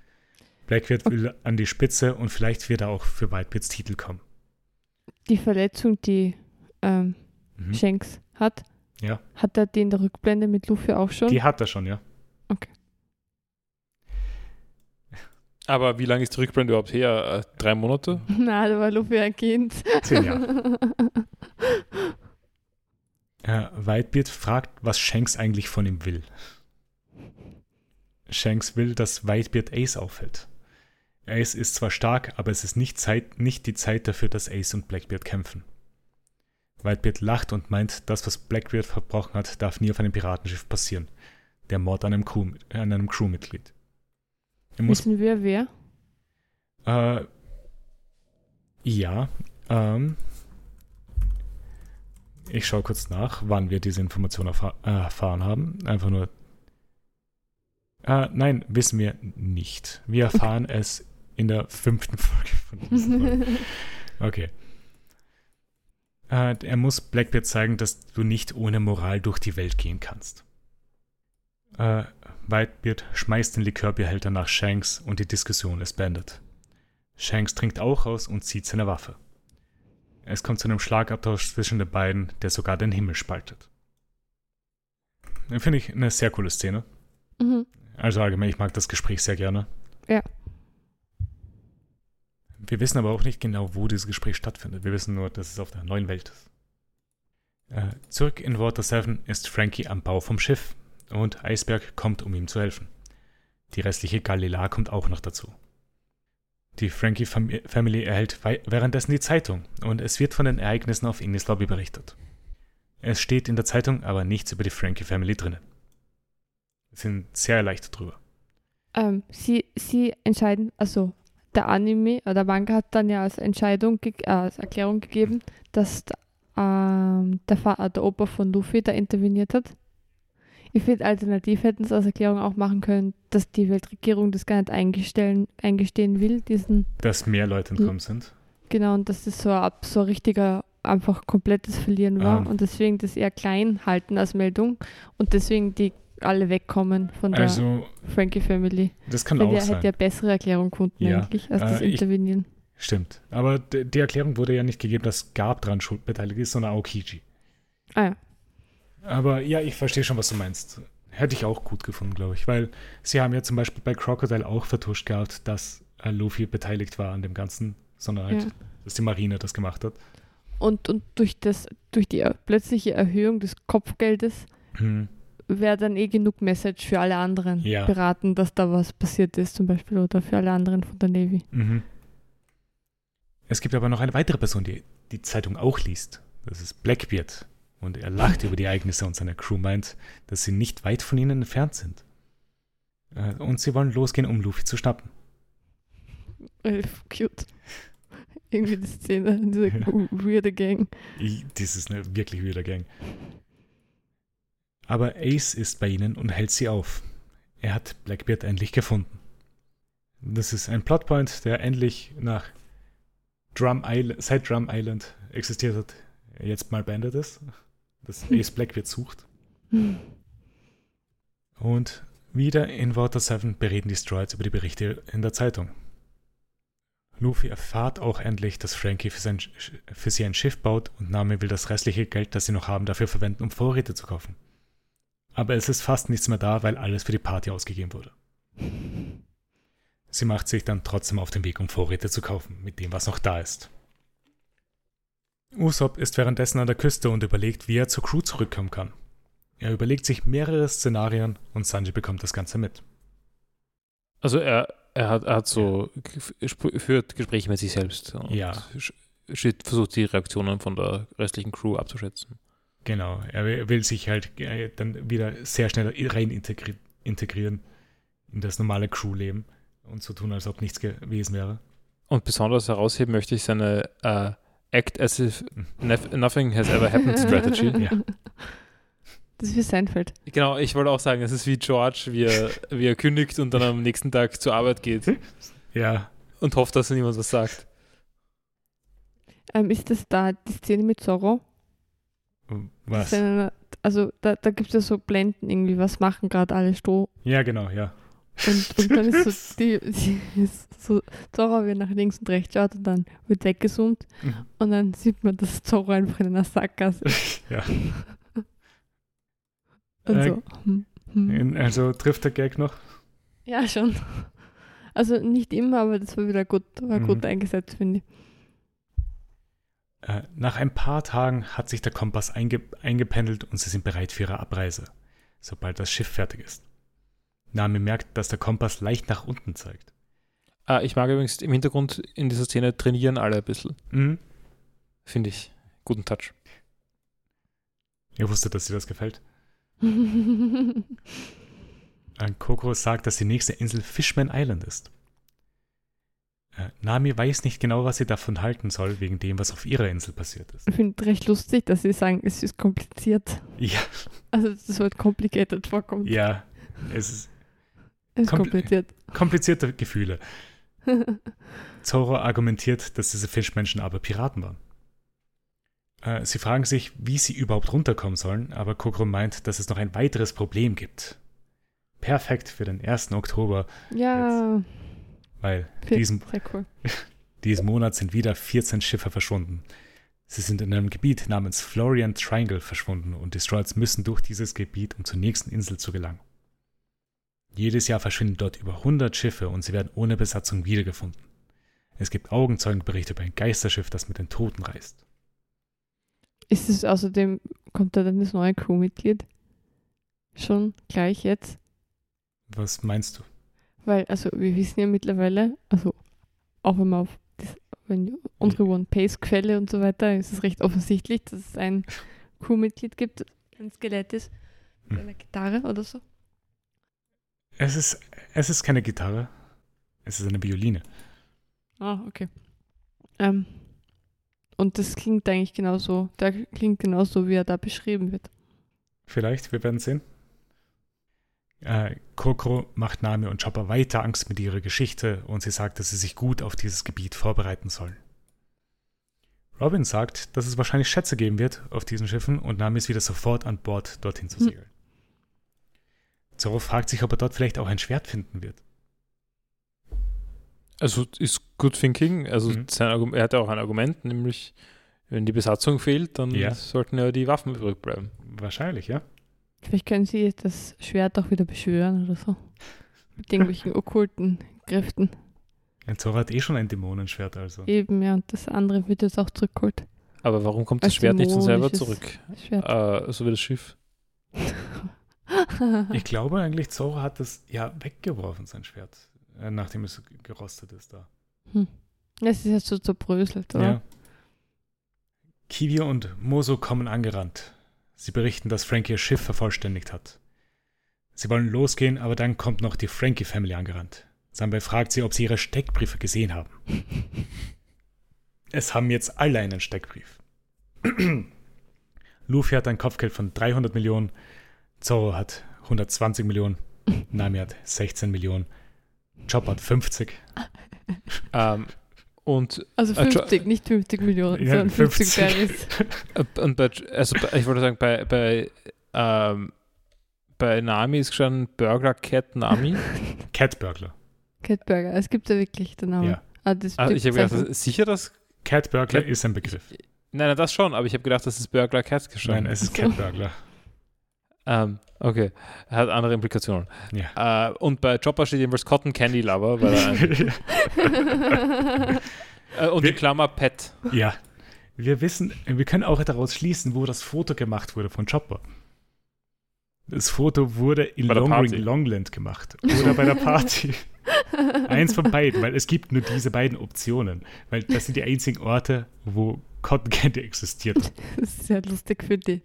Blackbeard will an die Spitze und vielleicht wird er auch für Whitebeards Titel kommen. Die Verletzung, die ähm, Mhm. Shanks hat, Ja. hat er die in der Rückblende mit Luffy auch schon? Die hat er schon, ja. Aber wie lange ist die Rückblende überhaupt her? Äh, drei Monate? Na, da war Luffy ein Kind. Zehn Jahre. Äh, Whitebeard fragt, was Shanks eigentlich von ihm will. Shanks will, dass Whitebeard Ace auffällt. Ace ist zwar stark, aber es ist nicht, Zeit, nicht die Zeit dafür, dass Ace und Blackbeard kämpfen. Whitebeard lacht und meint, das, was Blackbeard verbrochen hat, darf nie auf einem Piratenschiff passieren. Der Mord an einem, Crew, an einem Crewmitglied. Er Wissen wir wer? Äh, ja. Ähm, ich schaue kurz nach, wann wir diese Information erfa äh, erfahren haben. Einfach nur. Äh, nein, wissen wir nicht. Wir erfahren es in der fünften Folge von dieser Folge. Okay. Äh, er muss Blackbeard zeigen, dass du nicht ohne Moral durch die Welt gehen kannst. Äh, Whitebeard schmeißt den Likörbehälter nach Shanks und die Diskussion ist beendet. Shanks trinkt auch aus und zieht seine Waffe. Es kommt zu einem Schlagabtausch zwischen den beiden, der sogar den Himmel spaltet. Finde ich eine sehr coole Szene. Mhm. Also allgemein, ich mag das Gespräch sehr gerne. Ja. Wir wissen aber auch nicht genau, wo dieses Gespräch stattfindet. Wir wissen nur, dass es auf der neuen Welt ist. Äh, zurück in Water 7 ist Frankie am Bau vom Schiff und Eisberg kommt, um ihm zu helfen. Die restliche Galila kommt auch noch dazu. Die Frankie Fam Family erhält währenddessen die Zeitung und es wird von den Ereignissen auf Ignis Lobby berichtet. Es steht in der Zeitung aber nichts über die Frankie Family. Wir sind sehr erleichtert drüber. Ähm, sie, sie entscheiden, also der Anime oder der Manga hat dann ja als Entscheidung, äh, als Erklärung gegeben, dass ähm, der, Fa äh, der Opa von Luffy da interveniert hat. Ich finde, alternativ hätten sie als Erklärung auch machen können, dass die Weltregierung das gar nicht eingestehen will, diesen, Dass mehr Leute entkommen sind. genau, und dass das so, ein ab, so ein richtiger, einfach komplettes Verlieren war Ähm. und deswegen das eher klein halten als Meldung und deswegen die alle wegkommen von der Also, Frankie Family. das kann Weil auch der sein. hätte ja bessere Erklärung gefunden Ja, eigentlich, als das äh, ich- Intervenieren. Stimmt. Aber die Erklärung wurde ja nicht gegeben, dass Garb dran schuld beteiligt ist, sondern Aokiji. Ah ja. Aber ja, ich verstehe schon, was du meinst. Hätte ich auch gut gefunden, glaube ich. Weil sie haben ja zum Beispiel bei Crocodile auch vertuscht gehabt, dass äh, Luffy beteiligt war an dem Ganzen, sondern halt, Ja. dass die Marine das gemacht hat. Und, und durch, das, durch die er- plötzliche Erhöhung des Kopfgeldes Hm. Wäre dann eh genug Message für alle anderen Ja. beraten, dass da was passiert ist, zum Beispiel, oder für alle anderen von der Navy. Mhm. Es gibt aber noch eine weitere Person, die die Zeitung auch liest. Das ist Blackbeard. Und er lacht über die Ereignisse und seine Crew meint, dass sie nicht weit von ihnen entfernt sind. Äh, Und sie wollen losgehen, um Luffy zu schnappen. Äh, cute. Irgendwie die Szene, diese Ja. weirde Gang. Ich, das ist eine wirklich wieder Gang. Aber Ace ist bei ihnen und hält sie auf. Er hat Blackbeard endlich gefunden. Das ist ein Plotpoint, der endlich nach Drum Island, seit Drum Island existiert hat, jetzt mal beendet ist. Dass Ace Blackbeard sucht. Und wieder in Water 7 bereden die Stroids über die Berichte in der Zeitung. Luffy erfahrt auch endlich, dass Frankie für, sein, für sie ein Schiff baut und Nami will das restliche Geld, das sie noch haben, dafür verwenden, um Vorräte zu kaufen. Aber es ist fast nichts mehr da, weil alles für die Party ausgegeben wurde. Sie macht sich dann trotzdem auf den Weg, um Vorräte zu kaufen, mit dem, was noch da ist. Usopp ist währenddessen an der Küste und überlegt, wie er zur Crew zurückkommen kann. Er überlegt sich mehrere Szenarien und Sanji bekommt das Ganze mit. Also er, er, hat, er hat so führt Gespräche mit sich selbst und Ja. versucht die Reaktionen von der restlichen Crew abzuschätzen. Genau, er will- sich halt äh, dann wieder sehr schnell rein integri integrieren in das normale Crewleben und so tun, als ob nichts gewesen wäre. Und besonders herausheben möchte ich seine äh, Act as if nef- nothing has ever happened Strategy. Ja. Das ist wie Seinfeld. Genau, ich wollte auch sagen, es ist wie George, wie er, wie er kündigt und dann am nächsten Tag zur Arbeit geht Ja, und hofft, dass niemand was sagt. Ähm, ist das da die Szene mit Zorro? Was? Ist Also da, da gibt es ja so Blenden irgendwie, was machen gerade alle Stroh. Ja, genau, ja. Und, und dann ist so, die, die ist so Zorro, wie er nach links und rechts schaut und dann wird weggezoomt Mhm. und dann sieht man, dass Zorro einfach in einer Sackgasse ja. und Äh, so. Hm, hm. Also trifft der Gag noch? Ja, schon. Also nicht immer, aber das war wieder gut, war Mhm. gut eingesetzt, finde ich. Äh, nach ein paar Tagen hat sich der Kompass einge eingependelt und sie sind bereit für ihre Abreise, sobald das Schiff fertig ist. Nami merkt, dass der Kompass leicht nach unten zeigt. Ah, ich mag übrigens im Hintergrund in dieser Szene trainieren alle ein bisschen. Mhm. Finde ich. Guten Touch. Ihr wusstet, dass dir das gefällt. Äh, Coco sagt, dass die nächste Insel Fishman Island ist. Äh, Nami weiß nicht genau, was sie davon halten soll, wegen dem, was auf ihrer Insel passiert ist. Ich finde recht lustig, dass sie sagen, es ist kompliziert. Ja, Also das Wort complicated vorkommt. ja, es ist Es ist kompl- kompliziert. komplizierte Gefühle. Zoro argumentiert, dass diese Fischmenschen aber Piraten waren. Äh, sie fragen sich, wie sie überhaupt runterkommen sollen, aber Kokoro meint, dass es noch ein weiteres Problem gibt. Perfekt für den 1. Oktober, ja, weil diesen, cool. diesen Monat sind wieder 14 Schiffe verschwunden. Sie sind in einem Gebiet namens Florian Triangle verschwunden und die Stroids müssen durch dieses Gebiet, um zur nächsten Insel zu gelangen. Jedes Jahr verschwinden dort über 100 Schiffe und sie werden ohne Besatzung wiedergefunden. Es gibt Augenzeugenberichte über ein Geisterschiff, das mit den Toten reist. Ist es außerdem, kommt da dann das neue Crewmitglied? Schon gleich jetzt? Was meinst du? Weil, also wir wissen ja mittlerweile, also auch wenn man auf das, wenn unsere One-Pace-Quelle und so weiter, ist es recht offensichtlich, dass es ein Crewmitglied gibt, ein Skelett ist, mit Hm. einer Gitarre oder so. Es ist, es ist keine Gitarre, es ist eine Violine. Ah, okay. Ähm, und das klingt eigentlich genauso, der klingt genauso, wie er da beschrieben wird. Vielleicht, wir werden sehen. Äh, Kokoro macht Nami und Chopper weiter Angst mit ihrer Geschichte und sie sagt, dass sie sich gut auf dieses Gebiet vorbereiten sollen. Robin sagt, dass es wahrscheinlich Schätze geben wird auf diesen Schiffen und Nami ist wieder sofort an Bord, dorthin zu Hm. segeln. Zoro fragt sich, ob er dort vielleicht auch ein Schwert finden wird. Also ist good thinking. Also Mhm. sein er hat ja auch ein Argument, nämlich wenn die Besatzung fehlt, dann Ja. sollten ja die Waffen übrig bleiben. Wahrscheinlich, ja. Vielleicht können sie das Schwert auch wieder beschwören oder so. Mit irgendwelchen okkulten Kräften. Ein Zoro hat eh schon ein Dämonenschwert, also. Eben, ja, und das andere wird jetzt auch zurückgeholt. Aber warum kommt das Als Schwert nicht von selber zurück? Äh, so wie das Schiff. Ich glaube eigentlich, Zoro hat das ja weggeworfen, sein Schwert, äh, nachdem es gerostet ist da. Es ist jetzt so zerbröselt, oder? Ja. Kiwi und Moso kommen angerannt. Sie berichten, dass Frankie ihr Schiff vervollständigt hat. Sie wollen losgehen, aber dann kommt noch die Frankie-Family angerannt. Sanbei fragt sie, ob sie ihre Steckbriefe gesehen haben. Es haben jetzt alle einen Steckbrief. Luffy hat ein Kopfgeld von 300 Millionen, Zoro hat 120 Millionen Nami hat 16 Millionen. Chopper hat 50. Ähm, und, Also Äh, Jo- 50, nicht 50 Millionen, Ja, sondern 50 50. Berries. äh, und bei, also bei, ich wollte sagen, bei, bei, ähm, bei Nami ist schon Burglar Cat Nami. Cat Burglar. Cat Burger, es gibt ja wirklich den Namen. Ja. Ah, das die ich habe gedacht, das- sicher das? Cat Burglar Cat- ist ein Begriff. Nein, nein, das schon, aber ich habe gedacht, das ist Burglar Cat Nein, geschrieben. es ist. Cat Burglar. Ähm, okay, hat andere Implikationen. Ja. Äh, und bei Chopper steht jedenfalls Cotton Candy Lover, er äh, und die Wir- Klammer Pet. ja. Wir wissen, wir können auch daraus schließen, wo das Foto gemacht wurde von Chopper. Das Foto wurde in Longring. Longland gemacht. Oder bei der Party. Eins von beiden, weil es gibt nur diese beiden Optionen. Weil das sind die einzigen Orte, wo Cotton Candy existiert. Das ist sehr lustig für die.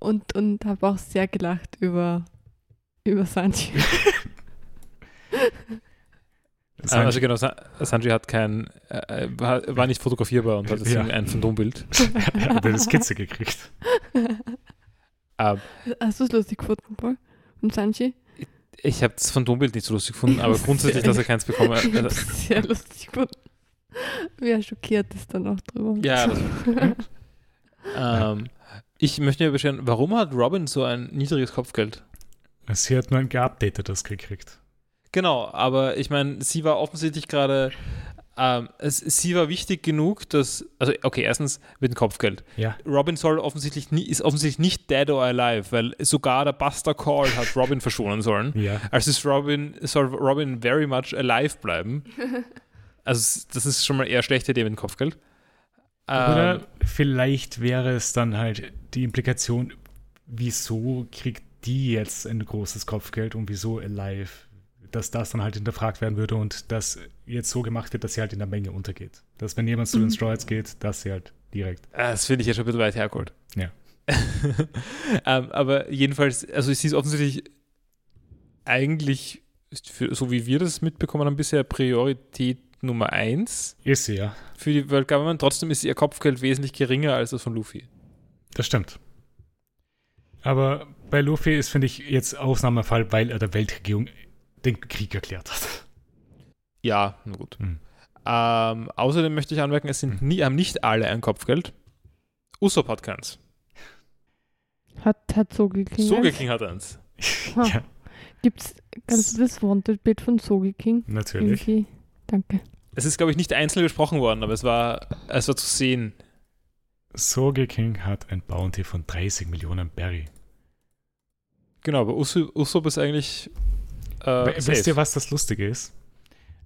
Und, und habe auch sehr gelacht über, über Sanji. Das Äh, also genau, Sa- Sanji hat kein, äh, war, war nicht fotografierbar und hat deswegen Ja. ein Phantombild. er hat eine Skizze gekriegt. Ähm, Hast du es lustig gefunden, Paul? Und Sanji? ich habe das Phantombild nicht so lustig gefunden, aber grundsätzlich, dass er keins bekommen Ich habe hat. es sehr lustig gefunden. Wie er schockiert ist dann auch drüber. Ja, das ähm, ich möchte mir beschweren, warum hat Robin so ein niedriges Kopfgeld? Sie hat nur ein geupdatetes gekriegt. Genau, aber ich meine, sie war offensichtlich gerade, ähm, es, sie war wichtig genug, dass, also okay, erstens mit dem Kopfgeld. Ja. Robin soll offensichtlich nie, ist offensichtlich nicht dead or alive, weil sogar der Buster Call hat Robin verschonen sollen. Ja. Also ist Robin, soll Robin very much alive bleiben. Also das ist schon mal eher schlechte Idee mit dem Kopfgeld. Ähm, Oder vielleicht wäre es dann halt die Implikation, wieso kriegt die jetzt ein großes Kopfgeld und wieso alive, dass das dann halt hinterfragt werden würde und das jetzt so gemacht wird, dass sie halt in der Menge untergeht. Dass wenn jemand zu den Mhm. Straws geht, dass sie halt direkt. Ah, Das finde ich ja schon ein bisschen weit hergeholt. Ja. ähm, aber jedenfalls, also sie ist offensichtlich eigentlich, für, so wie wir das mitbekommen haben, bisher Priorität Nummer eins Ist sie, ja. für die World Government. Trotzdem ist ihr Kopfgeld wesentlich geringer als das von Luffy. Das stimmt. Aber bei Luffy ist, finde ich, jetzt Ausnahmefall, weil er der Weltregierung den Krieg erklärt hat. Ja, na gut. Mhm. Ähm, außerdem möchte ich anmerken, es sind nie, haben nicht alle ein Kopfgeld. Usopp hat keins. Hat, hat King. Soge eins? King hat eins. Ja, Gibt's, kannst du das Wanted-Bild von Sogi King? natürlich. Irgendwie? Danke. Es ist, glaube ich, nicht einzeln besprochen worden, aber es war, es war zu sehen. Soge King hat ein Bounty von 30 Millionen Berry. Genau, aber Uso, Usopp ist eigentlich äh, We- safe. Wisst ihr, was das Lustige ist?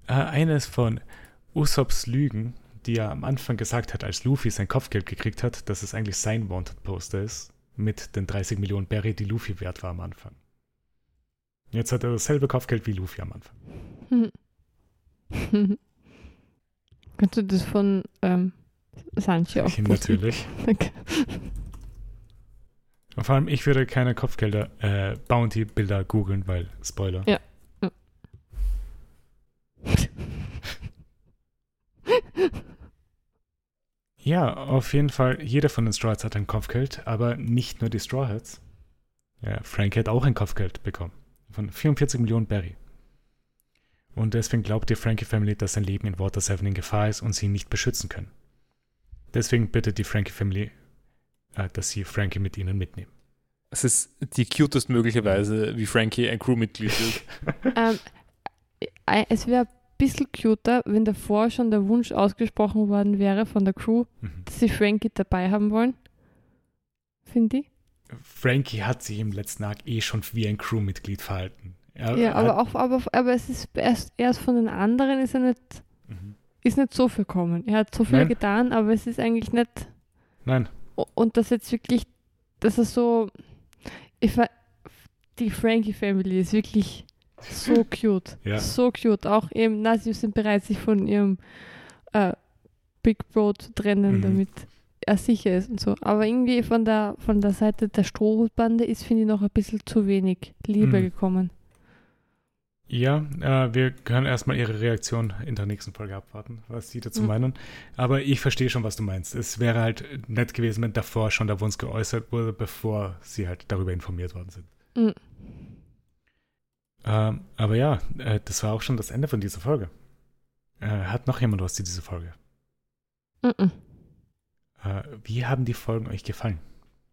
Äh, eines von Usopps Lügen, die er am Anfang gesagt hat, als Luffy sein Kopfgeld gekriegt hat, dass es eigentlich sein Wanted-Poster ist, mit den 30 Millionen Berry, die Luffy wert war am Anfang. Jetzt hat er dasselbe Kopfgeld wie Luffy am Anfang. Kannst du das von ähm, Sanji auch? Natürlich. Danke. Und vor allem, ich würde keine Kopfgelder, äh, Bounty-Bilder googeln, weil Spoiler. Ja. Ja, auf jeden Fall, jeder von den Straw Hats hat ein Kopfgeld, aber nicht nur die Straw Hats. Ja, Frank hat auch ein Kopfgeld bekommen. Von 44 Millionen Berry. Und deswegen glaubt die Frankie Family, dass sein Leben in Water 7 in Gefahr ist und sie ihn nicht beschützen können. Deswegen bittet die Frankie Family, äh, dass sie Frankie mit ihnen mitnehmen. Es ist die cutest mögliche Weise, wie Frankie ein Crewmitglied wird. ähm, äh, es wäre ein bisschen cuter, wenn davor schon der Wunsch ausgesprochen worden wäre von der Crew, Mhm. dass sie Frankie dabei haben wollen. Finde ich. Frankie hat sich im letzten Arc eh schon wie ein Crewmitglied verhalten. Er Ja, aber hat, auch, aber, aber es ist erst, erst von den anderen ist er nicht, Mhm. ist nicht so viel kommen. Er hat so viel Nein. getan, aber es ist eigentlich nicht. Nein, Und das jetzt wirklich, dass er so. Ich war, die Frankie Family ist wirklich so cute. Ja. So cute. Auch eben, na, sie sind bereit, sich von ihrem äh, Big Bro zu trennen, Mhm. damit er sicher ist und so. Aber irgendwie von der, von der Seite der Strohhutbande ist, finde ich, noch ein bisschen zu wenig Liebe Mhm. gekommen. Ja, äh, wir können erstmal ihre Reaktion in der nächsten Folge abwarten, was sie dazu Mhm. meinen. Aber ich verstehe schon, was du meinst. Es wäre halt nett gewesen, wenn davor schon der Wunsch geäußert wurde, bevor sie halt darüber informiert worden sind. Mhm. Ähm, aber ja, äh, das war auch schon das Ende von dieser Folge. Äh, hat noch jemand was zu dieser Folge? -mm. Äh, wie haben die Folgen euch gefallen?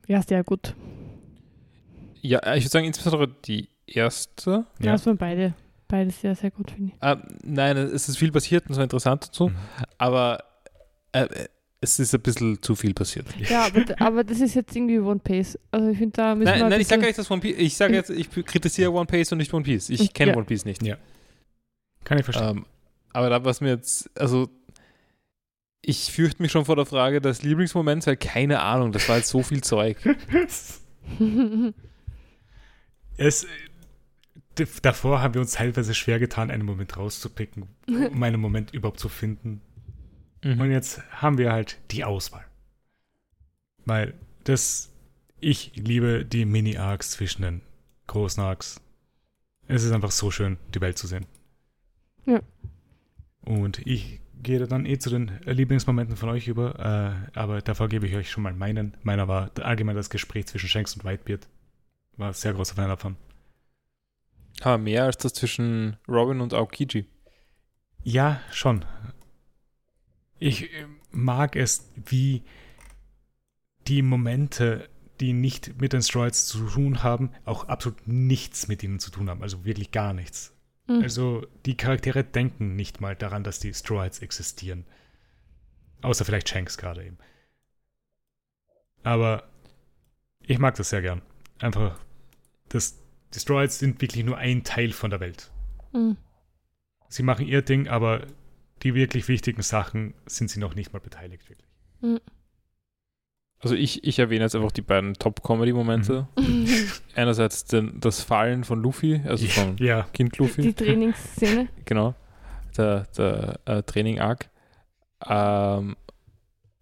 Ja, sehr gut. Ja, ich würde sagen, insbesondere die erste. Ja, das waren beide. Beide sehr, sehr gut, finde ich. Ah, nein, es ist viel passiert und so interessant und so, Mhm. aber äh, es ist ein bisschen zu viel passiert. Ja, aber, aber das ist jetzt irgendwie One Piece. Also ich finde, da müssen wir Nein, ein nein ich sage nicht, dass One Piece. Ich sage jetzt, ich kritisiere One Piece und nicht One Piece. Ich kenne Ja. One Piece nicht. Kann ich verstehen. Ähm, aber da was mir jetzt, also ich fürchte mich schon vor der Frage des Lieblingsmoments, weil keine Ahnung, das war jetzt so viel Zeug. es, davor haben wir uns teilweise schwer getan, einen Moment rauszupicken, um einen Moment überhaupt zu finden. Und Mhm. jetzt haben wir halt die Auswahl. Weil das, ich liebe die Mini-Arcs zwischen den großen Arcs. Es ist einfach so schön, die Welt zu sehen. Ja. Und ich gehe dann eh zu den Lieblingsmomenten von euch über, äh, aber davor gebe ich euch schon mal meinen. Meiner war allgemein das Gespräch zwischen Shanks und Whitebeard. War sehr großer Fan davon. Aber mehr als das zwischen Robin und Aokiji. Ja, schon. Ich äh, mag es, wie die Momente, die nicht mit den Stroids zu tun haben, auch absolut nichts mit ihnen zu tun haben. Also wirklich gar nichts. Mhm. Also die Charaktere denken nicht mal daran, dass die Stroids existieren. Außer vielleicht Shanks gerade eben. Aber ich mag das sehr gern. Einfach, das, die Stroids sind wirklich nur ein Teil von der Welt. Mhm. Sie machen ihr Ding, aber die wirklich wichtigen Sachen sind sie noch nicht mal beteiligt, wirklich. Mhm. Also ich, ich erwähne jetzt einfach die beiden Top-Comedy-Momente. Einerseits den, das Fallen von Luffy, also von Ja, Kind Luffy. Die Trainingsszene. genau, der, der äh, Training-Arc. Ähm,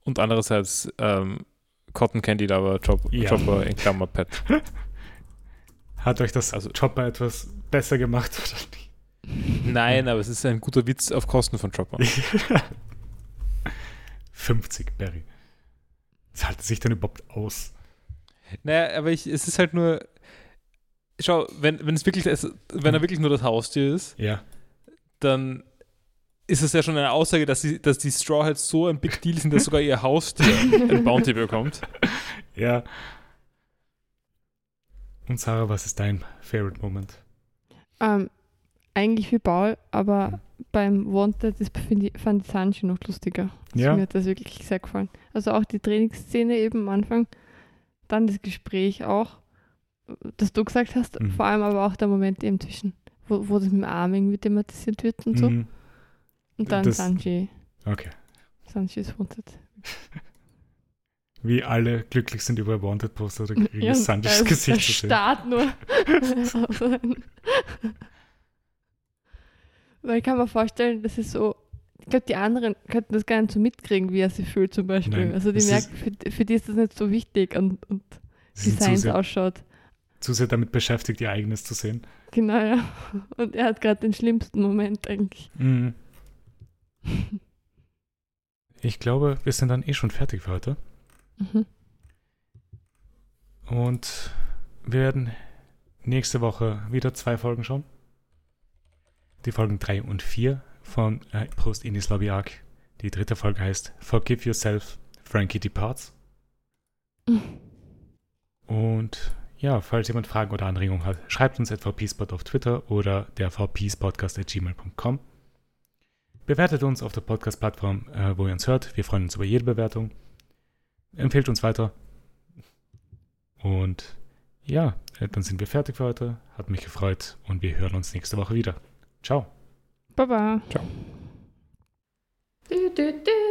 und andererseits ähm, Cotton Candy Lover Chop, Ja. Chopper in Klammer Pet. hat euch das Also- Chopper etwas besser gemacht oder nicht? Nein, aber es ist ein guter Witz auf Kosten von Chopper. 50, Barry. Zahlt es sich denn überhaupt aus? Naja, aber ich, es ist halt nur. Schau, wenn, wenn es wirklich, es, wenn er wirklich nur das Haustier ist, Ja. dann ist es ja schon eine Aussage, dass die, dass die Straw Hats so ein Big Deal sind, dass sogar ihr Haustier ein Bounty bekommt. Ja. Und Sarah, was ist dein Favorite Moment? Ähm, eigentlich wie Paul, aber Mhm. beim Wanted das find ich, fand ich Sanji noch lustiger. Also Ja. Mir hat das wirklich sehr gefallen. Also auch die Trainingsszene eben am Anfang, dann das Gespräch auch, das du gesagt hast, Mhm. vor allem aber auch der Moment eben zwischen, wo, wo das mit dem Arm irgendwie thematisiert wird und so. Mhm. Und dann Das- Sanji. Okay. Sanji ist Wanted. Wie alle glücklich sind über Wanted Poster oder Ja, ja, Sanjis er- Gesicht zu sehen. starrt nur. Weil ich kann mir vorstellen, das ist so, ich glaube, die anderen könnten das gar nicht so mitkriegen, wie er sich fühlt zum Beispiel. Nein, also die merken, für, für die ist das nicht so wichtig und, und wie seins ausschaut. zu sehr damit beschäftigt, ihr eigenes zu sehen. Genau, ja. Und er hat gerade den schlimmsten Moment eigentlich. Mhm. Ich glaube, wir sind dann eh schon fertig für heute. Mhm. Und wir werden nächste Woche wieder zwei Folgen schauen. Die Folgen 3 und 4 von äh, Post Indies Lobby Arc. Die dritte Folge heißt Forgive Yourself, Frankie Departs. Und ja, falls jemand Fragen oder Anregungen hat, schreibt uns at vpspot auf Twitter oder der vpspodcast.gmail.com. Bewertet uns auf der Podcast-Plattform, äh, wo ihr uns hört. Wir freuen uns über jede Bewertung empfehlt uns weiter. Und ja, dann sind wir fertig für heute. Hat mich gefreut und wir hören uns nächste Woche wieder. Ciao. Baba. Ciao. Du, du, du,